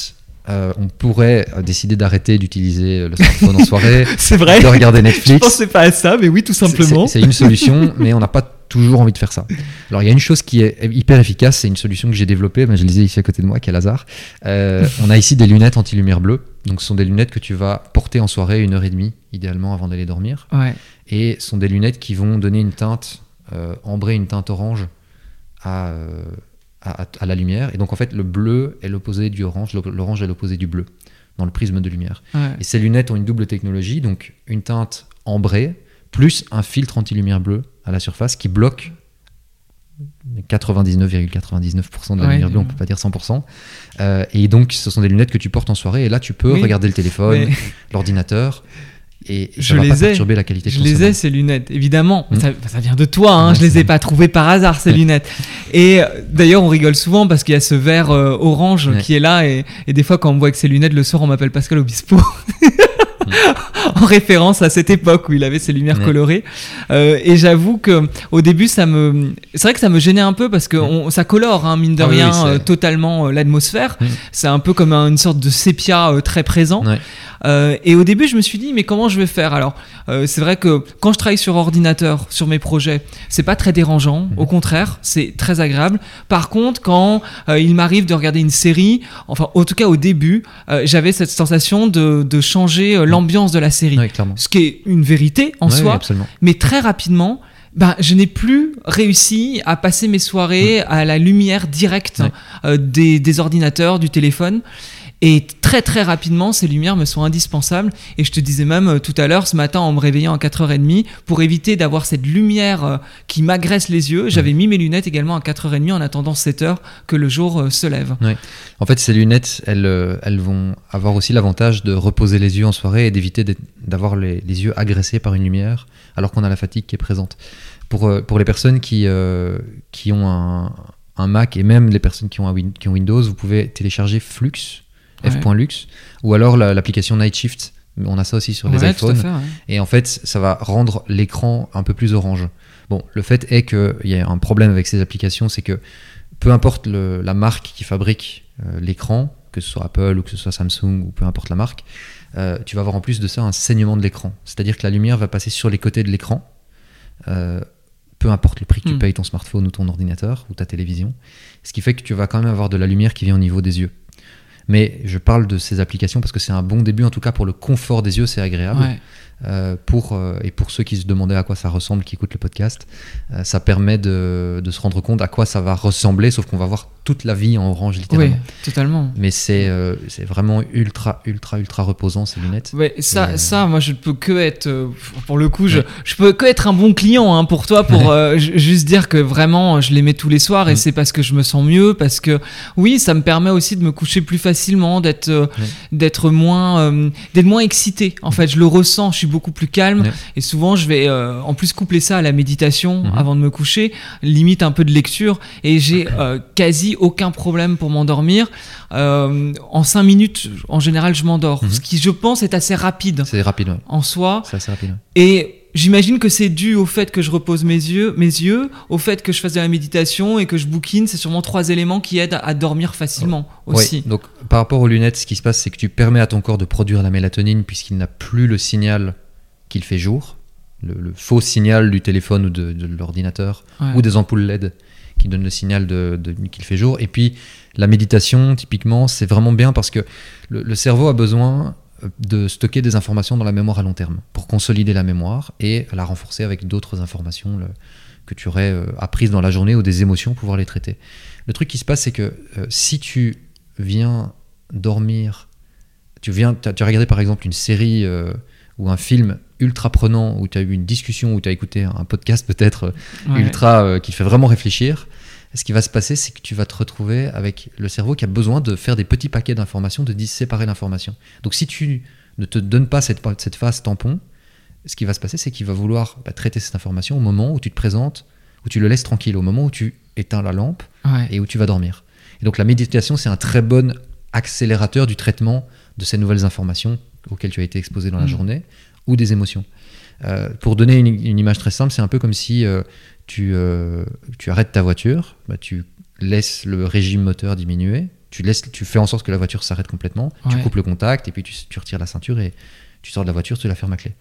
Speaker 2: euh, on pourrait euh, décider d'arrêter d'utiliser le smartphone en soirée,
Speaker 1: C'est vrai
Speaker 2: de regarder
Speaker 1: Je
Speaker 2: Netflix.
Speaker 1: pensais pas à ça, mais oui, tout simplement.
Speaker 2: C'est c'est une solution, mais on n'a pas toujours envie de faire ça. Alors, il y a une chose qui est hyper efficace, c'est une solution que j'ai développée, mais je les ai ici à côté de moi, quel hasard. Euh, on a ici des lunettes anti-lumière bleue. Donc, ce sont des lunettes que tu vas porter en soirée une heure et demie, idéalement, avant d'aller dormir.
Speaker 1: Ouais.
Speaker 2: Et ce sont des lunettes qui vont donner une teinte euh, ambrée, une teinte orange à, euh, à, la lumière. Et donc, en fait, le bleu est l'opposé du orange, l'orange est l'opposé du bleu dans le prisme de lumière.
Speaker 1: ouais.
Speaker 2: Et ces lunettes ont une double technologie, donc une teinte ambrée, plus un filtre anti-lumière bleue à la surface qui bloque 99,99% de la
Speaker 1: Ouais,
Speaker 2: lumière bleue, on peut pas dire 100%. Euh, et donc, ce sont des lunettes que tu portes en soirée, et là, tu peux
Speaker 1: Oui,
Speaker 2: regarder le téléphone,
Speaker 1: mais-
Speaker 2: l'ordinateur, et
Speaker 1: Je
Speaker 2: ça va
Speaker 1: les
Speaker 2: pas
Speaker 1: ai.
Speaker 2: perturber la qualité
Speaker 1: Je les ai, ces lunettes, évidemment.
Speaker 2: Mm.
Speaker 1: Ça, ça vient de toi, hein.
Speaker 2: Ouais,
Speaker 1: je les ai pas trouvées par hasard, ces lunettes. Et euh, d'ailleurs, on rigole souvent parce qu'il y a ce verre euh, orange qui est là. Et, et des fois, quand on me voit avec ces lunettes le soir, on m'appelle Pascal Obispo. en référence à cette époque où il avait ses lumières
Speaker 2: Ouais.
Speaker 1: colorées. Euh, et j'avoue que au début, ça me, c'est vrai que ça me gênait un peu parce que on- ça colore, hein, mine de
Speaker 2: Ah
Speaker 1: rien,
Speaker 2: oui,
Speaker 1: euh, totalement euh, l'atmosphère. C'est un peu comme un- une sorte de sépia très présent.
Speaker 2: Ouais.
Speaker 1: Euh, et au début, je me suis dit, mais comment je vais faire? Alors, euh, c'est vrai que quand je travaille sur ordinateur, sur mes projets, c'est pas très dérangeant. Au contraire, c'est très agréable. Par contre, quand euh, il m'arrive de regarder une série, enfin, en tout cas au début, j'avais cette sensation de, de changer euh, l'ambiance de la série.
Speaker 2: Ouais.
Speaker 1: Ce qui est une vérité en
Speaker 2: Ouais,
Speaker 1: soi, mais très rapidement, ben, je n'ai plus réussi à passer mes soirées à la lumière directe euh, des, des ordinateurs, du téléphone. Et très très rapidement, ces lumières me sont indispensables. Et je te disais même euh, tout à l'heure, ce matin, en me réveillant à 4h30, pour éviter d'avoir cette lumière euh, qui m'agresse les yeux, j'avais mis mes lunettes également à 4h30 en attendant 7h que le jour euh, se lève.
Speaker 2: En fait, ces lunettes, elles, elles vont avoir aussi l'avantage de reposer les yeux en soirée et d'éviter d'avoir les, les yeux agressés par une lumière alors qu'on a la fatigue qui est présente. Pour, pour les personnes qui, euh, qui ont un, un Mac et même les personnes qui ont, un qui ont Windows, vous pouvez télécharger Flux,
Speaker 1: Ouais.
Speaker 2: f.lux, ou alors la- l'application Night Shift. On a ça aussi sur les iPhones.
Speaker 1: fait.
Speaker 2: Et en fait, ça va rendre l'écran un peu plus orange. Bon, le fait est qu'il y a un problème avec ces applications, c'est que peu importe le- la marque qui fabrique euh, l'écran, que ce soit Apple ou que ce soit Samsung ou peu importe la marque, euh, tu vas avoir en plus de ça un saignement de l'écran. C'est-à-dire que la lumière va passer sur les côtés de l'écran, euh, peu importe le prix que tu
Speaker 1: Hmm.
Speaker 2: payes ton smartphone ou ton ordinateur ou ta télévision, ce qui fait que tu vas quand même avoir de la lumière qui vient au niveau des yeux. Mais je parle de ces applications parce que c'est un bon début, en tout cas pour le confort des yeux, c'est agréable. Euh, pour, euh, et pour ceux qui se demandaient à quoi ça ressemble, qui écoutent le podcast, euh, ça permet de, de se rendre compte à quoi ça va ressembler, sauf qu'on va voir toute la vie en orange
Speaker 1: Oui,
Speaker 2: littéralement.
Speaker 1: totalement.
Speaker 2: Mais c'est c'est vraiment ultra, ultra, ultra reposant ces lunettes.
Speaker 1: Ouais, ça,
Speaker 2: Et,
Speaker 1: ça, moi, je ne peux que être, pour le coup, je,
Speaker 2: Ouais.
Speaker 1: je peux que être un bon client hein, pour toi, pour ju- juste dire que vraiment, je les mets tous les soirs et
Speaker 2: Mm.
Speaker 1: c'est parce que je me sens mieux, parce que oui, ça me permet aussi de me coucher plus facilement, d'être, d'être moins, d'être moins excité. En fait, je le ressens, je suis beaucoup plus calme
Speaker 2: Ouais.
Speaker 1: et souvent, je vais euh, en plus coupler ça à la méditation
Speaker 2: Mhm.
Speaker 1: avant de me coucher, limite un peu de lecture et j'ai euh, quasi aucun problème pour m'endormir. Euh, en 5 minutes, en général, je m'endors,
Speaker 2: Mhm.
Speaker 1: ce qui, je pense, est assez rapide
Speaker 2: C'est rapide, ouais.
Speaker 1: en soi.
Speaker 2: C'est assez rapide. ouais.
Speaker 1: Et j'imagine que c'est dû au fait que je repose mes yeux, mes yeux, au fait que je fasse de la méditation et que je bouquine. C'est sûrement trois éléments qui aident à, dormir facilement aussi.
Speaker 2: Ouais, donc par rapport aux lunettes, ce qui se passe, c'est que tu permets à ton corps de produire la mélatonine puisqu'il n'a plus le signal qu'il fait jour, le, le faux signal du téléphone ou de, de l'ordinateur
Speaker 1: Ouais.
Speaker 2: ou des ampoules LED qui donnent le signal de, de- qu'il fait jour. Et puis la méditation, typiquement, c'est vraiment bien parce que le, le cerveau a besoin de stocker des informations dans la mémoire à long terme pour consolider la mémoire et la renforcer avec d'autres informations le- que tu aurais euh, apprises dans la journée ou des émotions, pouvoir les traiter. Le truc qui se passe, c'est que euh, si tu viens dormir, tu viens, t'as- tu as regardé par exemple une série euh, ou un film ultra prenant, où tu as eu une discussion, où tu as écouté un podcast peut-être
Speaker 1: Ouais.
Speaker 2: ultra qui fait vraiment réfléchir, ce qui va se passer, c'est que tu vas te retrouver avec le cerveau qui a besoin de faire des petits paquets d'informations, de séparer l'information. Donc si tu ne te donnes pas cette, cette phase tampon, ce qui va se passer, c'est qu'il va vouloir bah, traiter cette information au moment où tu te présentes, où tu le laisses tranquille, au moment où tu éteins la lampe
Speaker 1: Ouais.
Speaker 2: et où tu vas dormir. Et donc la méditation, c'est un très bon accélérateur du traitement de ces nouvelles informations auxquelles tu as été exposé dans la
Speaker 1: Mm.
Speaker 2: journée ou des émotions. Euh, pour donner une, une image très simple, c'est un peu comme si euh, tu, euh, tu arrêtes ta voiture, bah, tu laisses le régime moteur diminuer, tu, laisses, tu fais en sorte que la voiture s'arrête complètement, tu coupes le contact et puis tu, tu retires la ceinture et tu sors de la voiture, tu la fermes à clé.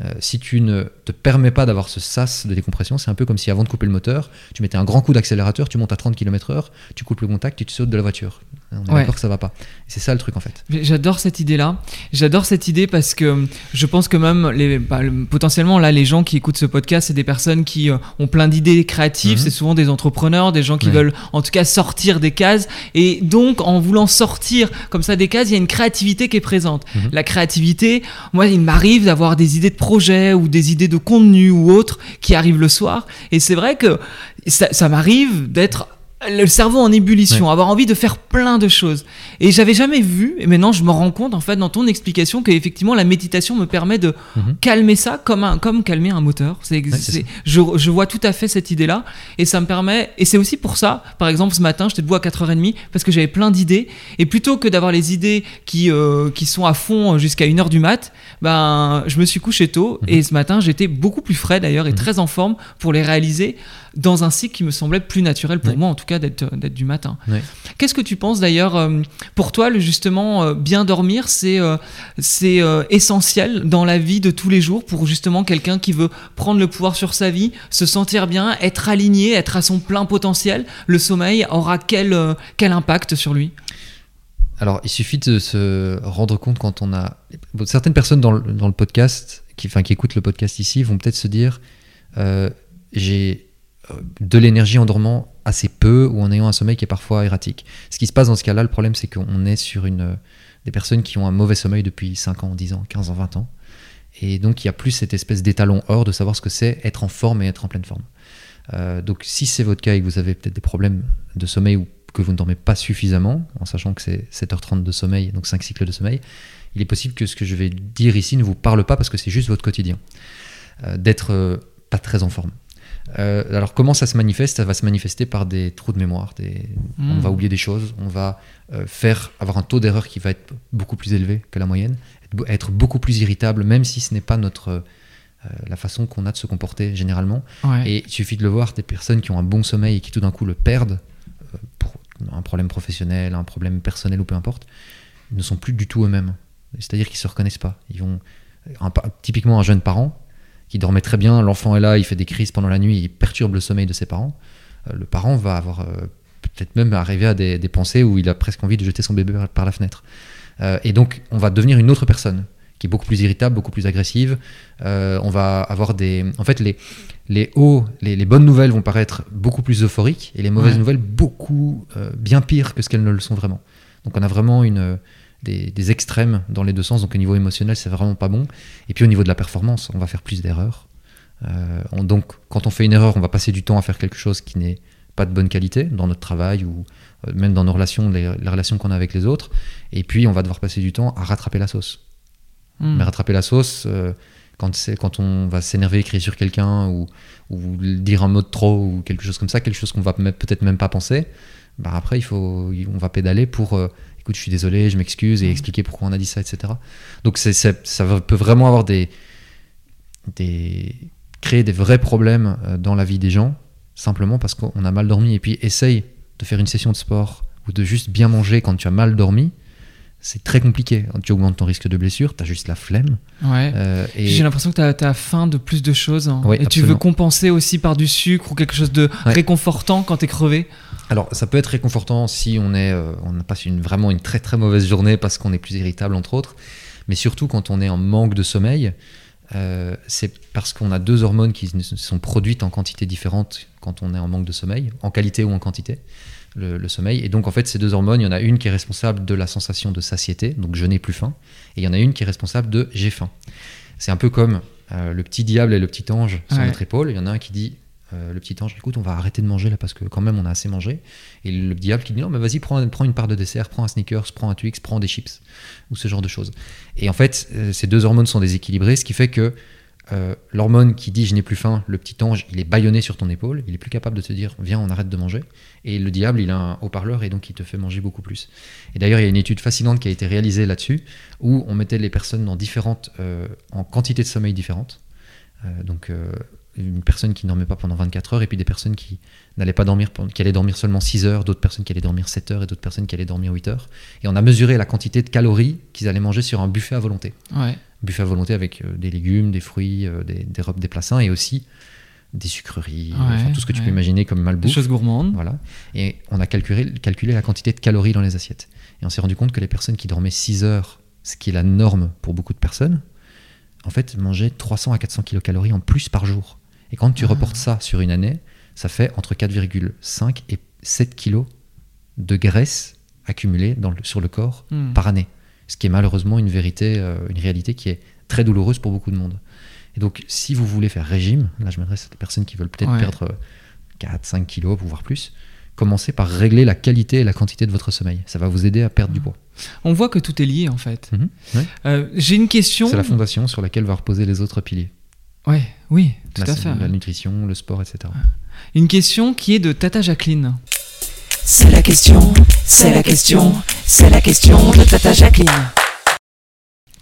Speaker 2: Euh, si tu ne te permets pas d'avoir ce sas de décompression, c'est un peu comme si avant de couper le moteur, tu mettais un grand coup d'accélérateur, tu montes à 30 km/h, tu coupes le contact et tu sautes de la voiture. On est
Speaker 1: Ouais.
Speaker 2: d'accord que ça va pas. C'est ça le truc en fait.
Speaker 1: J'adore cette idée-là. J'adore cette idée parce que je pense que même les, bah, le- potentiellement là, les gens qui écoutent ce podcast, c'est des personnes qui euh, ont plein d'idées créatives.
Speaker 2: Mhm.
Speaker 1: C'est souvent des entrepreneurs, des gens qui
Speaker 2: Ouais.
Speaker 1: veulent en tout cas sortir des cases. Et donc, en voulant sortir comme ça des cases, il y a une créativité qui est présente.
Speaker 2: Mhm.
Speaker 1: La créativité, moi, il m'arrive d'avoir des idées de projets ou des idées de contenu ou autres qui arrivent le soir. Et c'est vrai que ça, ça m'arrive d'être le cerveau en ébullition, avoir envie de faire plein de choses. Et j'avais jamais vu, et maintenant je me rends compte en fait dans ton explication qu'effectivement la méditation me permet de
Speaker 2: Mhm.
Speaker 1: calmer ça comme, un, comme calmer un moteur. C'est, je, je vois tout à fait cette idée-là, et ça me permet, et c'est aussi pour ça, par exemple ce matin j'étais debout à 4h30 parce que j'avais plein d'idées, et plutôt que d'avoir les idées qui, euh, qui sont à fond jusqu'à 1h du mat, ben je me suis couché tôt,
Speaker 2: Mhm.
Speaker 1: et ce matin j'étais beaucoup plus frais d'ailleurs et
Speaker 2: Mhm.
Speaker 1: très en forme pour les réaliser dans un cycle qui me semblait plus naturel pour moi en tout cas d'être, d'être du matin. Qu'est-ce que tu penses d'ailleurs euh, pour toi le justement euh, bien dormir c'est euh, c'est euh, essentiel dans la vie de tous les jours pour justement quelqu'un qui veut prendre le pouvoir sur sa vie, se sentir bien, être aligné, être à son plein potentiel? Le sommeil aura quel euh, quel impact sur lui?
Speaker 2: Alors, il suffit de se rendre compte quand on a. Certaines personnes dans le, dans le podcast, qui, enfin, qui écoutent le podcast ici, vont peut-être se dire euh, j'ai euh, de l'énergie en dormant assez peu ou en ayant un sommeil qui est parfois erratique. Ce qui se passe dans ce cas-là, le problème, c'est qu'on est sur une, des personnes qui ont un mauvais sommeil depuis 5 ans, 10 ans, 15 ans, 20 ans. Et donc, il y a plus cette espèce d'étalon hors de savoir ce que c'est être en forme et être en pleine forme. Euh, donc, si c'est votre cas et que vous avez peut-être des problèmes de sommeil ou que vous ne dormez pas suffisamment, en sachant que c'est 7h30 de sommeil, donc 5 cycles de sommeil, il est possible que ce que je vais dire ici ne vous parle pas parce que c'est juste votre quotidien, euh, d'être euh, pas très en forme. Euh, alors comment ça se manifeste? Ça va se manifester par des trous de mémoire. Des...
Speaker 1: Mm.
Speaker 2: On va oublier des choses, on va euh, faire avoir un taux d'erreur qui va être beaucoup plus élevé que la moyenne, être be- être beaucoup plus irritable, même si ce n'est pas notre euh, la façon qu'on a de se comporter généralement.
Speaker 1: Ouais.
Speaker 2: Et il suffit de le voir, des personnes qui ont un bon sommeil et qui tout d'un coup le perdent pour un problème professionnel, un problème personnel ou peu importe, ne sont plus du tout eux-mêmes. C'est-à-dire qu'ils se reconnaissent pas. Ils vont un typiquement un jeune parent qui dormait très bien, l'enfant est là, il fait des crises pendant la nuit, il perturbe le sommeil de ses parents. Euh, le parent va avoir euh, peut-être même arrivé à des, des pensées où il a presque envie de jeter son bébé par- la fenêtre. Euh, et donc on va devenir une autre personne qui est beaucoup plus irritable, beaucoup plus agressive. Euh, on va avoir des, en fait les les hauts, les, les bonnes nouvelles vont paraître beaucoup plus euphoriques et les mauvaises
Speaker 1: Ouais.
Speaker 2: nouvelles beaucoup euh, bien pires que ce qu'elles ne le sont vraiment. Donc on a vraiment une, des, des extrêmes dans les deux sens. Donc au niveau émotionnel, c'est vraiment pas bon. Et puis au niveau de la performance, on va faire plus d'erreurs. Euh, on- donc quand on fait une erreur, on va passer du temps à faire quelque chose qui n'est pas de bonne qualité dans notre travail ou euh, même dans nos relations, les, les relations qu'on a avec les autres. Et puis on va devoir passer du temps à rattraper la sauce.
Speaker 1: Mm.
Speaker 2: Mais rattraper la sauce, euh, quand, quand on va s'énerver, crier sur quelqu'un ou, ou dire un mot de trop ou quelque chose comme ça, quelque chose qu'on va peut-être même pas penser, bah après il faut, on va pédaler pour euh, écoute, je suis désolé, je m'excuse et expliquer pourquoi on a dit ça, etc. Donc ça peut vraiment avoir des, des. créer des vrais problèmes euh, dans la vie des gens, simplement parce qu'on a mal dormi. Et puis essaye de faire une session de sport ou de juste bien manger quand tu as mal dormi. C'est très compliqué. Tu augmentes ton risque de blessure, tu as juste la flemme.
Speaker 1: Ouais.
Speaker 2: Euh, et
Speaker 1: J'ai l'impression que tu as, faim de plus de choses. hein.
Speaker 2: Oui,
Speaker 1: et tu veux compenser aussi par du sucre ou quelque chose de
Speaker 2: Ouais.
Speaker 1: réconfortant quand tu es crevé?
Speaker 2: Alors, ça peut être réconfortant si on est, euh, on a passé une, vraiment une très très mauvaise journée parce qu'on est plus irritable entre autres, mais surtout quand on est en manque de sommeil, euh, c'est parce qu'on a deux hormones qui sont produites en quantité différente quand on est en manque de sommeil, en qualité ou en quantité, le, le sommeil. Et donc en fait, ces deux hormones, il y en a une qui est responsable de la sensation de satiété, donc je n'ai plus faim, et il y en a une qui est responsable de j'ai faim. C'est un peu comme euh, le petit diable et le petit ange sur
Speaker 1: Ouais.
Speaker 2: notre épaule. Il y en a un qui dit euh, le petit ange, écoute, on va arrêter de manger là parce que quand même on a assez mangé. Et le diable qui dit non, mais vas-y, prends, prends une part de dessert, prends un sneakers, prends un Twix, prends des chips, ou ce genre de choses. Et en fait, euh, ces deux hormones sont déséquilibrées, ce qui fait que euh, l'hormone qui dit je n'ai plus faim, le petit ange, il est bâillonné sur ton épaule, il est plus capable de te dire viens, on arrête de manger. Et le diable, il a un haut-parleur et donc il te fait manger beaucoup plus. Et d'ailleurs, il y a une étude fascinante qui a été réalisée là-dessus où on mettait les personnes dans différentes, euh, en quantité de sommeil différentes. Euh, donc une personne qui ne dormait pas pendant 24 heures et puis des personnes qui n'allaient pas dormir, qui allaient dormir seulement 6 heures, d'autres personnes qui allaient dormir 7 heures et d'autres personnes qui allaient dormir 8 heures. Et on a mesuré la quantité de calories qu'ils allaient manger sur un buffet à volonté.
Speaker 1: Ouais.
Speaker 2: Buffet à volonté avec euh, des légumes, des fruits, euh, des, des robes, des plats et aussi des sucreries,
Speaker 1: Ouais,
Speaker 2: enfin, tout ce que tu peux imaginer comme
Speaker 1: Des
Speaker 2: malbouffe.
Speaker 1: choses gourmandes.
Speaker 2: Voilà. Et on a calculé, calculé la quantité de calories dans les assiettes. Et on s'est rendu compte que les personnes qui dormaient 6 heures, ce qui est la norme pour beaucoup de personnes, en fait, mangeaient 300 à 400 kilocalories en plus par jour. Et quand tu
Speaker 1: Ah.
Speaker 2: reportes ça sur une année, ça fait entre 4,5 et 7 kilos de graisse accumulée dans le- sur le corps
Speaker 1: Hmm.
Speaker 2: par année. Ce qui est malheureusement une vérité, euh, une réalité qui est très douloureuse pour beaucoup de monde. Et donc, si vous voulez faire régime, là je m'adresse à des personnes qui veulent peut-être
Speaker 1: Ouais.
Speaker 2: perdre euh, 4, 5 kilos, voire plus, commencez par régler la qualité et la quantité de votre sommeil. Ça va vous aider à perdre du poids.
Speaker 1: On voit que tout est lié en fait.
Speaker 2: Mhm. Ouais.
Speaker 1: Euh, J'ai une question.
Speaker 2: C'est la fondation sur laquelle va reposer les autres piliers.
Speaker 1: Ouais, oui, tout
Speaker 2: la,
Speaker 1: à fait.
Speaker 2: la nutrition, le sport, etc.
Speaker 1: Une question qui est de Tata Jacqueline.
Speaker 3: C'est la question, c'est la question, c'est la question de Tata Jacqueline.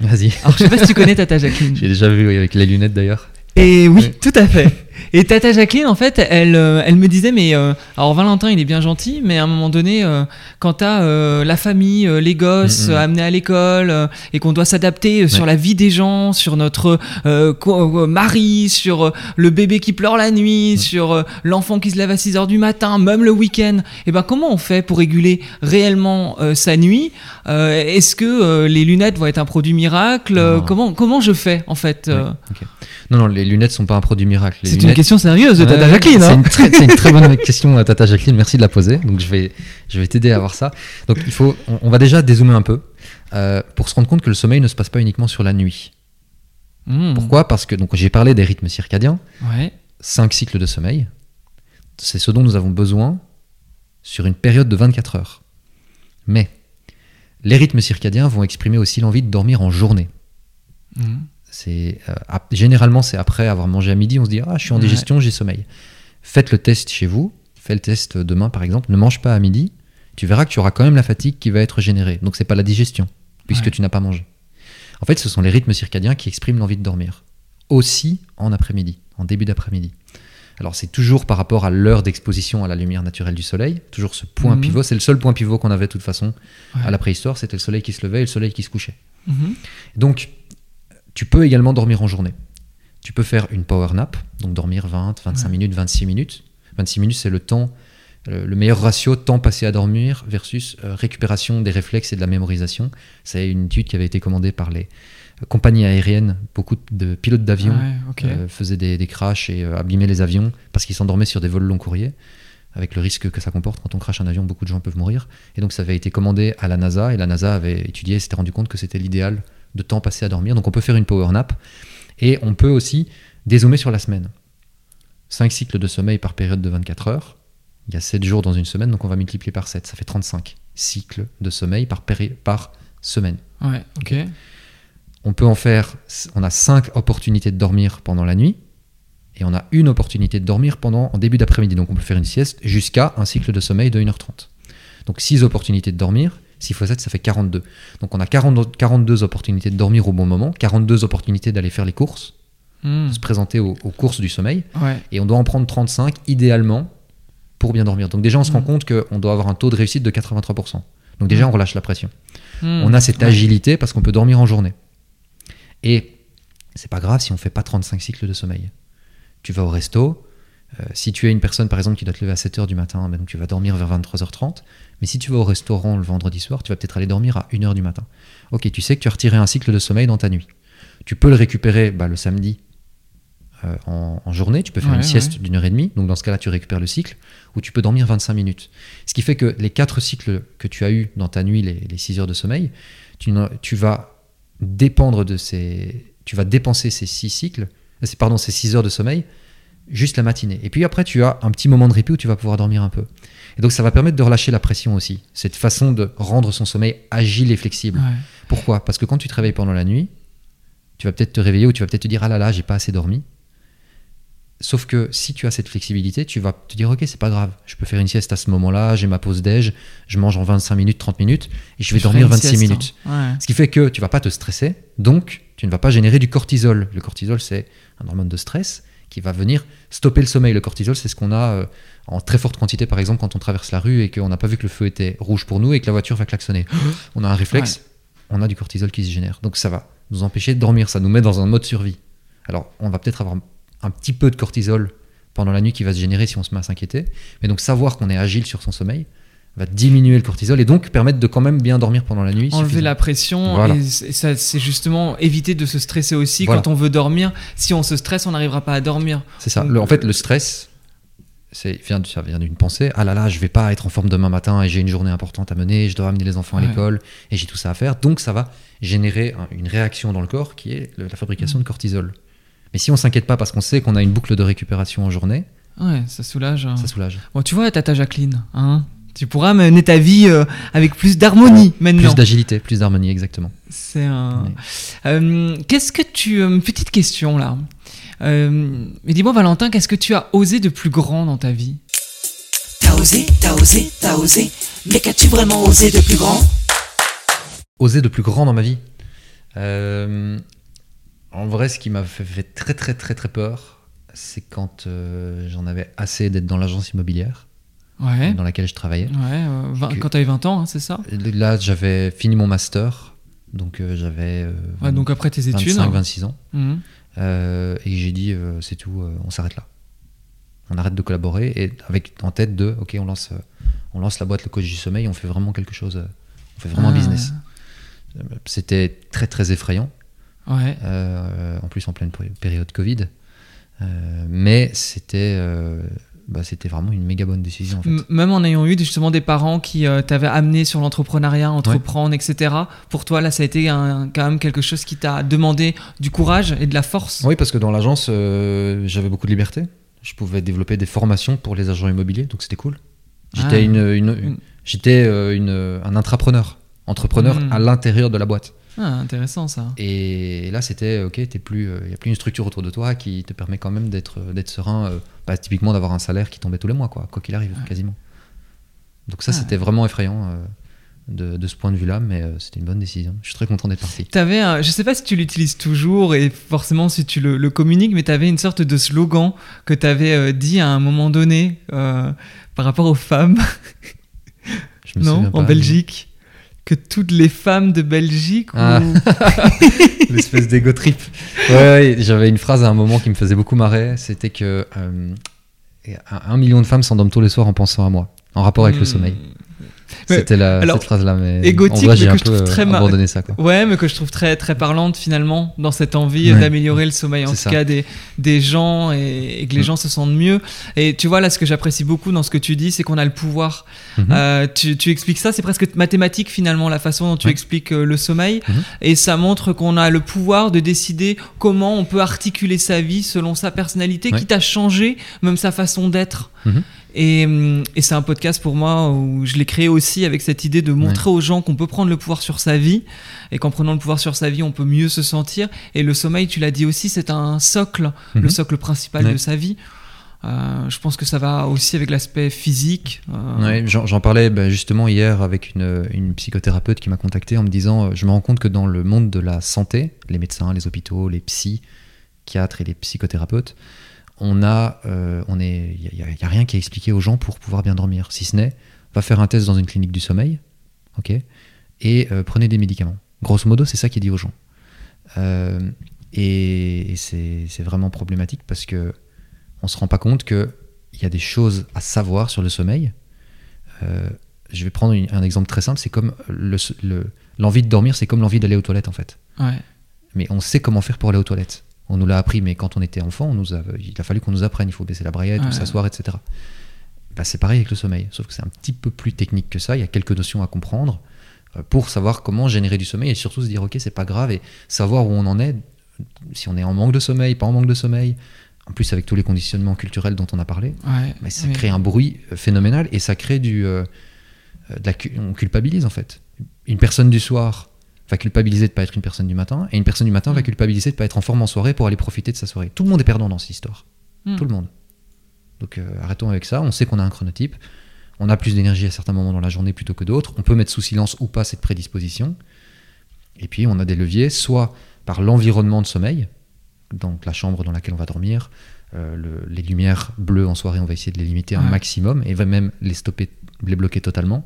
Speaker 2: Vas-y.
Speaker 1: Alors, je sais pas si tu connais Tata Jacqueline.
Speaker 2: J'ai déjà vu oui, avec les lunettes d'ailleurs.
Speaker 1: Et oui, tout à fait. Et Tata Jacqueline, en fait, elle, euh, elle me disait, mais euh, alors Valentin, il est bien gentil, mais à un moment donné, euh, quand t'as euh, la famille, les gosses
Speaker 2: Mhm.
Speaker 1: euh, amenés à l'école, et qu'on doit s'adapter sur
Speaker 2: Ouais.
Speaker 1: la vie des gens, sur notre mari, sur le bébé qui pleure la nuit, sur l'enfant qui se lève à 6 heures du matin, même le week-end, et ben comment on fait pour réguler réellement sa nuit? Est-ce que les lunettes vont être un produit miracle? Comment, comment je fais, en fait
Speaker 2: Ouais. Non, non, les lunettes sont pas un produit miracle. Les
Speaker 1: une question sérieuse de Tata Jacqueline.
Speaker 2: C'est
Speaker 1: hein.
Speaker 2: une, très, c'est une très bonne question, euh, Tata Jacqueline. Merci de la poser. Donc, je vais, je vais t'aider à voir ça. Donc, il faut, on, on va déjà dézoomer un peu euh, pour se rendre compte que le sommeil ne se passe pas uniquement sur la nuit.
Speaker 1: Mmh.
Speaker 2: Pourquoi? Parce que donc j'ai parlé des rythmes circadiens,
Speaker 1: Ouais.
Speaker 2: cinq cycles de sommeil. C'est ce dont nous avons besoin sur une période de 24 heures. Mais les rythmes circadiens vont exprimer aussi l'envie de dormir en journée.
Speaker 1: Mmh.
Speaker 2: C'est euh, généralement c'est après avoir mangé à midi, on se dit ah je suis en
Speaker 1: Ouais.
Speaker 2: digestion, j'ai sommeil. Faites le test chez vous, faites le test demain par exemple, ne mange pas à midi, tu verras que tu auras quand même la fatigue qui va être générée. Donc c'est pas la digestion puisque
Speaker 1: Ouais.
Speaker 2: tu n'as pas mangé. En fait, ce sont les rythmes circadiens qui expriment l'envie de dormir. Aussi en après-midi, en début d'après-midi. Alors c'est toujours par rapport à l'heure d'exposition à la lumière naturelle du soleil, toujours ce point
Speaker 1: Mhm.
Speaker 2: pivot, c'est le seul point pivot qu'on avait de toute façon
Speaker 1: Ouais.
Speaker 2: à la préhistoire, c'était le soleil qui se levait et le soleil qui se couchait.
Speaker 1: Mhm.
Speaker 2: Donc, tu peux également dormir en journée. Tu peux faire une power nap, donc dormir 20, 25
Speaker 1: Ouais.
Speaker 2: minutes, 26 minutes. 26 minutes, c'est le temps, euh, le meilleur ratio temps passé à dormir versus euh, récupération des réflexes et de la mémorisation. C'est une étude qui avait été commandée par les euh, compagnies aériennes. Beaucoup de pilotes d'avion
Speaker 1: Ouais, ok.
Speaker 2: euh, faisaient des, des crashs et euh, abîmaient les avions parce qu'ils s'endormaient sur des vols long courriers, avec le risque que ça comporte. Quand on crache un avion, beaucoup de gens peuvent mourir. Et donc ça avait été commandé à la NASA, et la NASA avait étudié et s'était rendu compte que c'était l'idéal de temps passé à dormir. Donc on peut faire une power nap, et on peut aussi dézoomer sur la semaine. 5 cycles de sommeil par période de 24 heures. Il y a 7 jours dans une semaine, donc on va multiplier par 7. Ça fait 35 cycles de sommeil par, péri- par semaine.
Speaker 1: Ouais, ok.
Speaker 2: On peut en faire, on a 5 opportunités de dormir pendant la nuit et on a une opportunité de dormir pendant en début d'après-midi. Donc on peut faire une sieste jusqu'à un cycle de sommeil de 1h30. Donc 6 opportunités de dormir, 6 x 7 ça fait 42. Donc on a 40 42 opportunités de dormir au bon moment, 42 opportunités d'aller faire les courses,
Speaker 1: Hmm.
Speaker 2: de se présenter aux, aux courses du sommeil
Speaker 1: Ouais.
Speaker 2: et on doit en prendre 35 idéalement pour bien dormir. Donc déjà on se rend
Speaker 1: Mhm.
Speaker 2: compte qu'on doit avoir un taux de réussite de 83%. Donc déjà on relâche la pression.
Speaker 1: Hmm.
Speaker 2: On a cette agilité parce qu'on peut dormir en journée. Et c'est pas grave si on fait pas 35 cycles de sommeil. Tu vas au resto, euh, si tu es une personne par exemple qui doit te lever à 7h du matin, ben, donc tu vas dormir vers 23h30. Mais si tu vas au restaurant le vendredi soir, tu vas peut-être aller dormir à 1h du matin. Ok, tu sais que tu as retiré un cycle de sommeil dans ta nuit. Tu peux le récupérer bah, le samedi euh, en, en journée, tu peux faire
Speaker 1: Ouais,
Speaker 2: une sieste
Speaker 1: ouais.
Speaker 2: d'une heure et demie, donc dans ce cas-là tu récupères le cycle, ou tu peux dormir 25 minutes. Ce qui fait que les quatre cycles que tu as eu dans ta nuit, les, les 6 heures de sommeil, tu, vas dépendre de ces, tu vas dépenser ces six cycles, euh, c'est- pardon, ces 6 heures de sommeil juste la matinée. Et puis après, tu as un petit moment de répit où tu vas pouvoir dormir un peu. Et donc ça va permettre de relâcher la pression aussi. Cette façon de rendre son sommeil agile et flexible.
Speaker 1: Ouais.
Speaker 2: Pourquoi? Parce que quand tu te réveilles pendant la nuit, Tu vas peut-être te réveiller ou tu vas peut-être te dire ah là là, j'ai pas assez dormi. Sauf que si tu as cette flexibilité, tu vas te dire ok, c'est pas grave, je peux faire une sieste à ce moment-là, j'ai ma pause déj, je mange en 25 minutes, 30 minutes et je vais
Speaker 1: Je
Speaker 2: dormir
Speaker 1: une
Speaker 2: 26
Speaker 1: sieste,
Speaker 2: minutes.
Speaker 1: hein. Ouais.
Speaker 2: Ce qui fait que tu vas pas te stresser, donc tu ne vas pas générer du cortisol. Le cortisol, c'est un hormone de stress qui va venir stopper le sommeil. Le cortisol, c'est ce qu'on a euh, en très forte quantité, par exemple, quand on traverse la rue et qu'on n'a pas vu que le feu était rouge pour nous et que la voiture va klaxonner. on a un réflexe, on a du cortisol qui se génère. Donc ça va nous empêcher de dormir, ça nous met dans un mode survie. Alors on va peut-être avoir un petit peu de cortisol pendant la nuit qui va se générer si on se met à s'inquiéter. Mais donc savoir qu'on est agile sur son sommeil va diminuer le cortisol et donc permettre de quand même bien dormir pendant la nuit.
Speaker 1: Enlever la pression
Speaker 2: Voilà.
Speaker 1: et ça c'est justement éviter de se stresser aussi
Speaker 2: Voilà.
Speaker 1: quand on veut dormir. Si on se stresse, on n'arrivera pas à dormir.
Speaker 2: C'est ça.
Speaker 1: Donc,
Speaker 2: Le- en fait, le stress, c'est vient, ça vient d'une pensée. Ah là là, je vais pas être en forme demain matin et j'ai une journée importante à mener, je dois amener les enfants à
Speaker 1: Ouais.
Speaker 2: l'école et j'ai tout ça à faire. Donc ça va générer un- une réaction dans le corps qui est la fabrication
Speaker 1: Mm.
Speaker 2: de cortisol. Mais si on s'inquiète pas parce qu'on sait qu'on a une boucle de récupération en journée,
Speaker 1: Ouais, ça soulage. hein.
Speaker 2: ça soulage.
Speaker 1: Bon, tu vois, Tata Jacqueline, hein tu pourras mener ta vie euh, avec plus d'harmonie maintenant.
Speaker 2: Plus d'agilité, plus d'harmonie, exactement.
Speaker 1: C'est un.
Speaker 2: Ouais.
Speaker 1: Euh, qu'est-ce que tu. euh, petite question là. Euh, mais dis-moi, Valentin, qu'est-ce que tu as osé de plus grand dans ta vie?
Speaker 3: T'as osé, t'as osé, t'as osé. Mais qu'as-tu vraiment osé de plus grand?
Speaker 2: Oser de plus grand dans ma vie? Euh, en vrai, ce qui m'a fait, fait très très très très peur, c'est quand euh, j'en avais assez d'être dans l'agence immobilière
Speaker 1: Ouais.
Speaker 2: dans laquelle je travaillais.
Speaker 1: Ouais, euh, quand t'avais 20 ans, hein, c'est ça?
Speaker 2: Là, j'avais fini mon master, donc euh, j'avais euh,
Speaker 1: Ouais, donc après tes études.
Speaker 2: 25, 26 ans,
Speaker 1: Mhm.
Speaker 2: Euh, et j'ai dit euh, c'est tout, euh, on s'arrête là. On arrête de collaborer et avec en tête de ok, on lance, euh, on lance la boîte le coach du sommeil, on fait vraiment quelque chose, euh, on fait vraiment un
Speaker 1: Ah.
Speaker 2: business. Euh, C'était très très effrayant.
Speaker 1: Ouais.
Speaker 2: Euh, en plus en pleine péri- période Covid. Euh, mais c'était euh, bah, c'était vraiment une méga bonne décision en fait.
Speaker 1: Même en ayant eu justement des parents qui euh, t'avaient amené sur l'entrepreneuriat, entreprendre, etc. Pour toi, là, ça a été un- quand même quelque chose qui t'a demandé du courage et de la force?
Speaker 2: Oui, parce que dans l'agence, euh, j'avais beaucoup de liberté. Je pouvais développer des formations pour les agents immobiliers, donc c'était cool. J'étais
Speaker 1: Ah.
Speaker 2: une, une-
Speaker 1: Une-
Speaker 2: j'étais euh, une- un intrapreneur, entrepreneur
Speaker 1: Mm.
Speaker 2: à l'intérieur de la boîte.
Speaker 1: Ah, intéressant ça.
Speaker 2: Et là, c'était ok, il n'y a plus une structure autour de toi qui te permet quand même d'être, d'être serein, euh, bah, typiquement d'avoir un salaire qui tombait tous les mois, quoi, quoi qu'il arrive,
Speaker 1: Ouais.
Speaker 2: quasiment. Donc ça,
Speaker 1: Ah.
Speaker 2: c'était vraiment effrayant euh, de, de ce point de vue-là, mais euh, c'était une bonne décision. Je suis très content d'être parti.
Speaker 1: T'avais, un- je sais pas si tu l'utilises toujours et forcément si tu le, le communiques, mais t'avais une sorte de slogan que t'avais euh, dit à un moment donné euh, par rapport aux femmes,
Speaker 2: Je me
Speaker 1: non,
Speaker 2: souviens
Speaker 1: en
Speaker 2: pas,
Speaker 1: Belgique, que toutes les femmes de Belgique. ou-
Speaker 2: Ah. L'espèce d'ego trip. Ouais, ouais, j'avais une phrase à un moment qui me faisait beaucoup marrer. C'était que euh, un, un million de femmes s'endorment tous les soirs en pensant à moi, en rapport avec le
Speaker 1: Hmm.
Speaker 2: sommeil. C'était la, cette phrase-là, mais
Speaker 1: égotique,
Speaker 2: en vrai,
Speaker 1: mais
Speaker 2: j'ai
Speaker 1: que
Speaker 2: un
Speaker 1: je
Speaker 2: peu
Speaker 1: trouve très
Speaker 2: euh, abandonné ça. Quoi.
Speaker 1: Ouais, mais que je trouve très très parlante finalement dans cette envie euh,
Speaker 2: Ouais.
Speaker 1: d'améliorer le sommeil, en tout
Speaker 2: ça.
Speaker 1: cas des, des gens et, et que les
Speaker 2: Mm.
Speaker 1: gens se sentent mieux. Et tu vois là, ce que j'apprécie beaucoup dans ce que tu dis, c'est qu'on a le pouvoir.
Speaker 2: Mhm.
Speaker 1: Euh, tu, tu expliques ça, c'est presque mathématique finalement la façon dont tu
Speaker 2: Ouais.
Speaker 1: expliques euh, le sommeil,
Speaker 2: Mhm.
Speaker 1: et ça montre qu'on a le pouvoir de décider comment on peut articuler sa vie selon sa personnalité,
Speaker 2: Ouais.
Speaker 1: quitte à changer même sa façon d'être.
Speaker 2: Mhm.
Speaker 1: Et, hum, et c'est un podcast pour moi où je l'ai créé aussi avec cette idée de montrer aux gens qu'on peut prendre le pouvoir sur sa vie et qu'en prenant le pouvoir sur sa vie, on peut mieux se sentir. Et le sommeil, tu l'as dit aussi, c'est un socle,
Speaker 2: Mhm.
Speaker 1: le socle principal
Speaker 2: Ouais.
Speaker 1: de sa vie. Euh, je pense que ça va aussi avec l'aspect physique. euh,
Speaker 2: Ouais, J'en parlais bah, justement hier avec une, une psychothérapeute qui m'a contacté en me disant euh, Je me rends compte que dans le monde de la santé, les médecins, les hôpitaux, les psychiatres et les psychothérapeutes, on a, euh, on est, il y, a- rien qui est expliqué aux gens pour pouvoir bien dormir, si ce n'est va faire un test dans une clinique du sommeil, ok, et euh, prenez des médicaments. Grosso modo, c'est ça qui est dit aux gens. Euh, et et c'est vraiment problématique parce que on se rend pas compte que il y a des choses à savoir sur le sommeil. Je vais prendre une- un exemple très simple, c'est comme le- le- l'envie de dormir, c'est comme l'envie d'aller aux toilettes en fait.
Speaker 1: ouais.
Speaker 2: Mais on sait comment faire pour aller aux toilettes. On nous l'a appris, mais quand on était enfant, on nous a, il a fallu qu'on nous apprenne. Il faut baisser la braillette,
Speaker 1: Ouais.
Speaker 2: ou s'asseoir, etc. Bah, c'est pareil avec le sommeil, sauf que c'est un petit peu plus technique que ça. Il y a quelques notions à comprendre euh, pour savoir comment générer du sommeil et surtout se dire ok, c'est pas grave et savoir où on en est, si on est en manque de sommeil, pas en manque de sommeil. En plus, avec tous les conditionnements culturels dont on a parlé,
Speaker 1: Ouais,
Speaker 2: ça
Speaker 1: oui.
Speaker 2: crée un bruit euh, phénoménal et ça crée du. euh, de la cu- on culpabilise en fait. Une personne du soir va culpabiliser de pas être une personne du matin, et une personne du matin va
Speaker 1: Mm.
Speaker 2: culpabiliser de pas être en forme en soirée pour aller profiter de sa soirée. Tout le monde est perdant dans cette histoire.
Speaker 1: Mm.
Speaker 2: Tout le monde. Donc euh, arrêtons avec ça. On sait qu'on a un chronotype. On a plus d'énergie à certains moments dans la journée plutôt que d'autres. On peut mettre sous silence ou pas cette prédisposition. Et puis on a des leviers, soit par l'environnement de sommeil, donc la chambre dans laquelle on va dormir, euh, le- les lumières bleues en soirée, on va essayer de les limiter un maximum et va même les stopper, les bloquer totalement.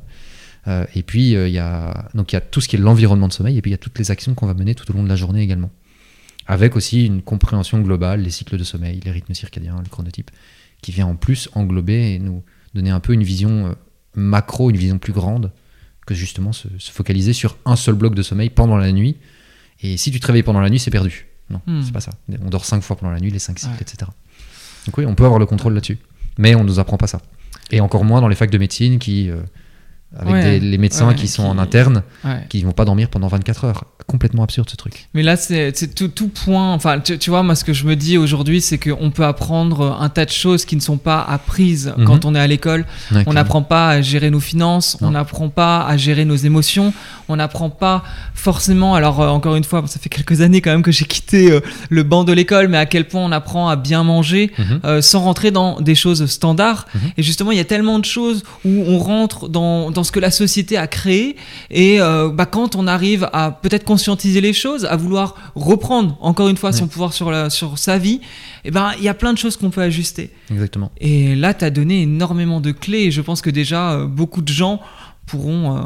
Speaker 2: Euh, et puis euh, il y a donc il y a tout ce qui est l'environnement de sommeil et puis il y a toutes les actions qu'on va mener tout au long de la journée également. Avec aussi une compréhension globale, les cycles de sommeil, les rythmes circadiens, le chronotype, qui vient en plus englober et nous donner un peu une vision euh, macro, une vision plus grande que justement se, se focaliser sur un seul bloc de sommeil pendant la nuit. Et si tu te réveilles pendant la nuit, c'est perdu. Non,
Speaker 1: Hmm.
Speaker 2: c'est pas ça. On dort cinq fois pendant la nuit, les cinq cycles,
Speaker 1: Ouais.
Speaker 2: etc. Donc oui, on peut avoir le contrôle là-dessus. Mais on nous apprend pas ça. Et encore moins dans les facs de médecine qui, euh, avec
Speaker 1: Ouais,
Speaker 2: des- les médecins
Speaker 1: ouais,
Speaker 2: qui sont
Speaker 1: qui-
Speaker 2: en interne,
Speaker 1: Ouais.
Speaker 2: qui vont pas dormir pendant 24 heures. Complètement absurde ce truc.
Speaker 1: Mais là, c'est tout, tout point. Enfin, tu, tu vois, moi, ce que je me dis aujourd'hui, c'est qu'on peut apprendre un tas de choses qui ne sont pas apprises
Speaker 2: Mhm.
Speaker 1: quand on est à l'école. On n'apprend pas à gérer nos finances, on n'apprend pas à gérer nos émotions, on n'apprend pas forcément. Alors, euh, encore une fois, ça fait quelques années quand même que j'ai quitté euh, le banc de l'école, mais à quel point on apprend à bien manger
Speaker 2: Mhm.
Speaker 1: euh, sans rentrer dans des choses standards.
Speaker 2: Mhm.
Speaker 1: Et justement, il y a tellement de choses où on rentre dans, dans ce que la société a créé. Et bah, quand on arrive à peut-être conscientiser les choses, à vouloir reprendre encore une fois son pouvoir sur, la, sur sa vie, et ben il y a plein de choses qu'on peut ajuster.
Speaker 2: Exactement.
Speaker 1: Et là, tu as donné énormément de clés. Et je pense que déjà, beaucoup de gens pourront, euh,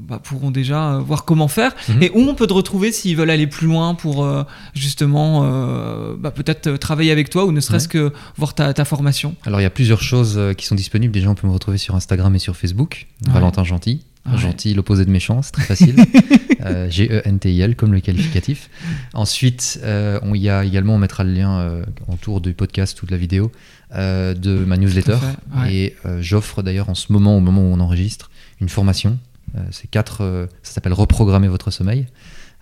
Speaker 1: bah, pourront déjà euh, voir comment faire.
Speaker 2: Mhm.
Speaker 1: Et où on peut te retrouver s'ils veulent aller plus loin pour euh, justement bah, peut-être travailler avec toi ou ne serait-ce que voir ta, ta formation.
Speaker 2: Alors il y a plusieurs choses qui sont disponibles. Déjà, on peut me retrouver sur Instagram et sur Facebook.
Speaker 1: Ouais.
Speaker 2: Valentin Gentil.
Speaker 1: Ouais.
Speaker 2: Gentil, l'opposé de méchant, c'est très facile. G-E-N-T-I-L comme le qualificatif. Ensuite, on y a également, on mettra le lien autour du podcast ou de la vidéo de ma newsletter.
Speaker 1: Fait.
Speaker 2: Et j'offre d'ailleurs en ce moment, au moment où on enregistre, une formation. Euh, c'est quatre, euh, ça s'appelle Reprogrammer votre sommeil.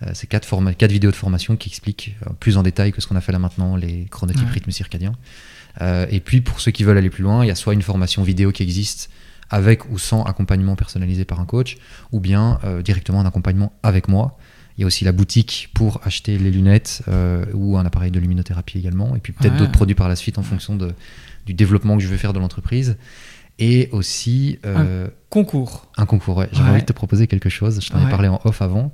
Speaker 2: Euh, c'est quatre, forma- quatre vidéos de formation qui expliquent plus en détail que ce qu'on a fait là maintenant, les chronotypes,
Speaker 1: Ouais.
Speaker 2: rythmes circadiens. Et puis pour ceux qui veulent aller plus loin, il y a soit une formation vidéo qui existe avec ou sans accompagnement personnalisé par un coach, ou bien euh, directement un accompagnement avec moi. Il y a aussi la boutique pour acheter les lunettes euh, ou un appareil de luminothérapie également, et puis peut-être
Speaker 1: Ouais.
Speaker 2: d'autres produits par la suite en fonction de, du développement que je veux faire de l'entreprise. Et aussi euh,
Speaker 1: Concours.
Speaker 2: un concours. ouais. J'avais
Speaker 1: Ouais.
Speaker 2: envie de te proposer quelque chose. Je t'en ai parlé en off avant.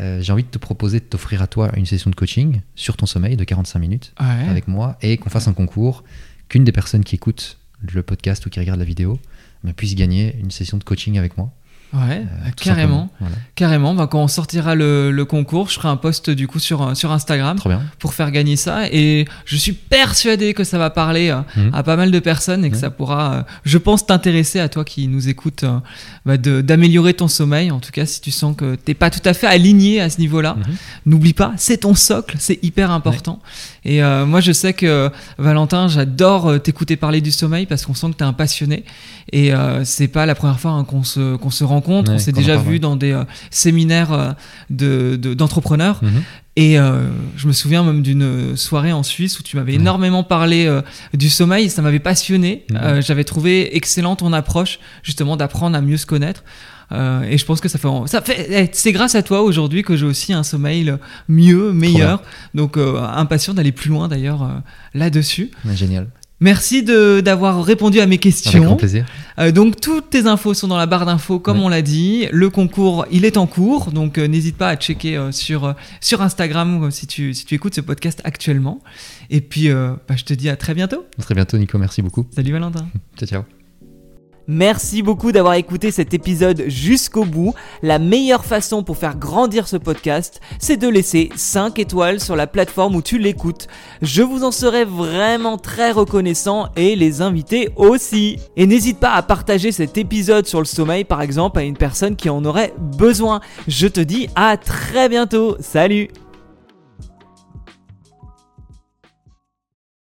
Speaker 2: Euh, J'ai envie de te proposer de t'offrir à toi une session de coaching sur ton sommeil de 45 minutes
Speaker 1: Ouais.
Speaker 2: avec moi et qu'on fasse un concours, qu'une des personnes qui écoutent le podcast ou qui regarde la vidéo bah, puisse gagner une session de coaching avec moi.
Speaker 1: Ouais,
Speaker 2: euh, tout
Speaker 1: carrément.
Speaker 2: Voilà.
Speaker 1: Carrément. Bah, quand on sortira le, le concours, je ferai un post du coup sur, euh, sur Instagram
Speaker 2: Trop bien.
Speaker 1: pour faire gagner ça. Et je suis persuadé que ça va parler euh,
Speaker 2: Mhm.
Speaker 1: à pas mal de personnes et que
Speaker 2: Ouais.
Speaker 1: ça pourra, euh, je pense, t'intéresser à toi qui nous écoute, euh, bah, d'améliorer ton sommeil. En tout cas, si tu sens que t'es pas tout à fait aligné à ce niveau-là,
Speaker 2: Mhm.
Speaker 1: n'oublie pas, c'est ton socle, c'est hyper important. Et euh, moi, je sais que Valentin, j'adore euh, t'écouter parler du sommeil parce qu'on sent que t'es un passionné. Et euh, c'est pas la première fois hein, qu'on se, qu'on se rencontre.
Speaker 2: Ouais,
Speaker 1: on s'est déjà vu dans des euh, séminaires euh, de- de- d'entrepreneurs.
Speaker 2: Mhm.
Speaker 1: Et euh, je me souviens même d'une soirée en Suisse où tu m'avais énormément parlé euh, du sommeil, ça m'avait passionné.
Speaker 2: Mhm.
Speaker 1: Euh, J'avais trouvé excellent ton approche, justement, d'apprendre à mieux se connaître. Euh, et je pense que ça fait, ça fait eh, c'est grâce à toi aujourd'hui que j'ai aussi un sommeil mieux, meilleur. Donc euh, impatient d'aller plus loin d'ailleurs euh, là-dessus.
Speaker 2: Génial.
Speaker 1: Merci d'avoir répondu à mes
Speaker 2: Avec grand
Speaker 1: questions.
Speaker 2: plaisir.
Speaker 1: Euh, donc toutes tes infos sont dans la barre d'infos comme on l'a dit. Le concours, il est en cours, donc euh, n'hésite pas à checker euh, sur sur Instagram si tu si tu écoutes ce podcast actuellement. Et puis bah, je te dis à très bientôt.
Speaker 2: À très bientôt, Nico. Merci beaucoup.
Speaker 1: Salut Valentin.
Speaker 2: Ciao, ciao.
Speaker 1: Merci beaucoup d'avoir écouté cet épisode jusqu'au bout. La meilleure façon pour faire grandir ce podcast, c'est de laisser 5 étoiles sur la plateforme où tu l'écoutes. Je vous en serai vraiment très reconnaissant et les invités aussi. Et n'hésite pas à partager cet épisode sur le sommeil par exemple à une personne qui en aurait besoin. Je te dis à très bientôt. Salut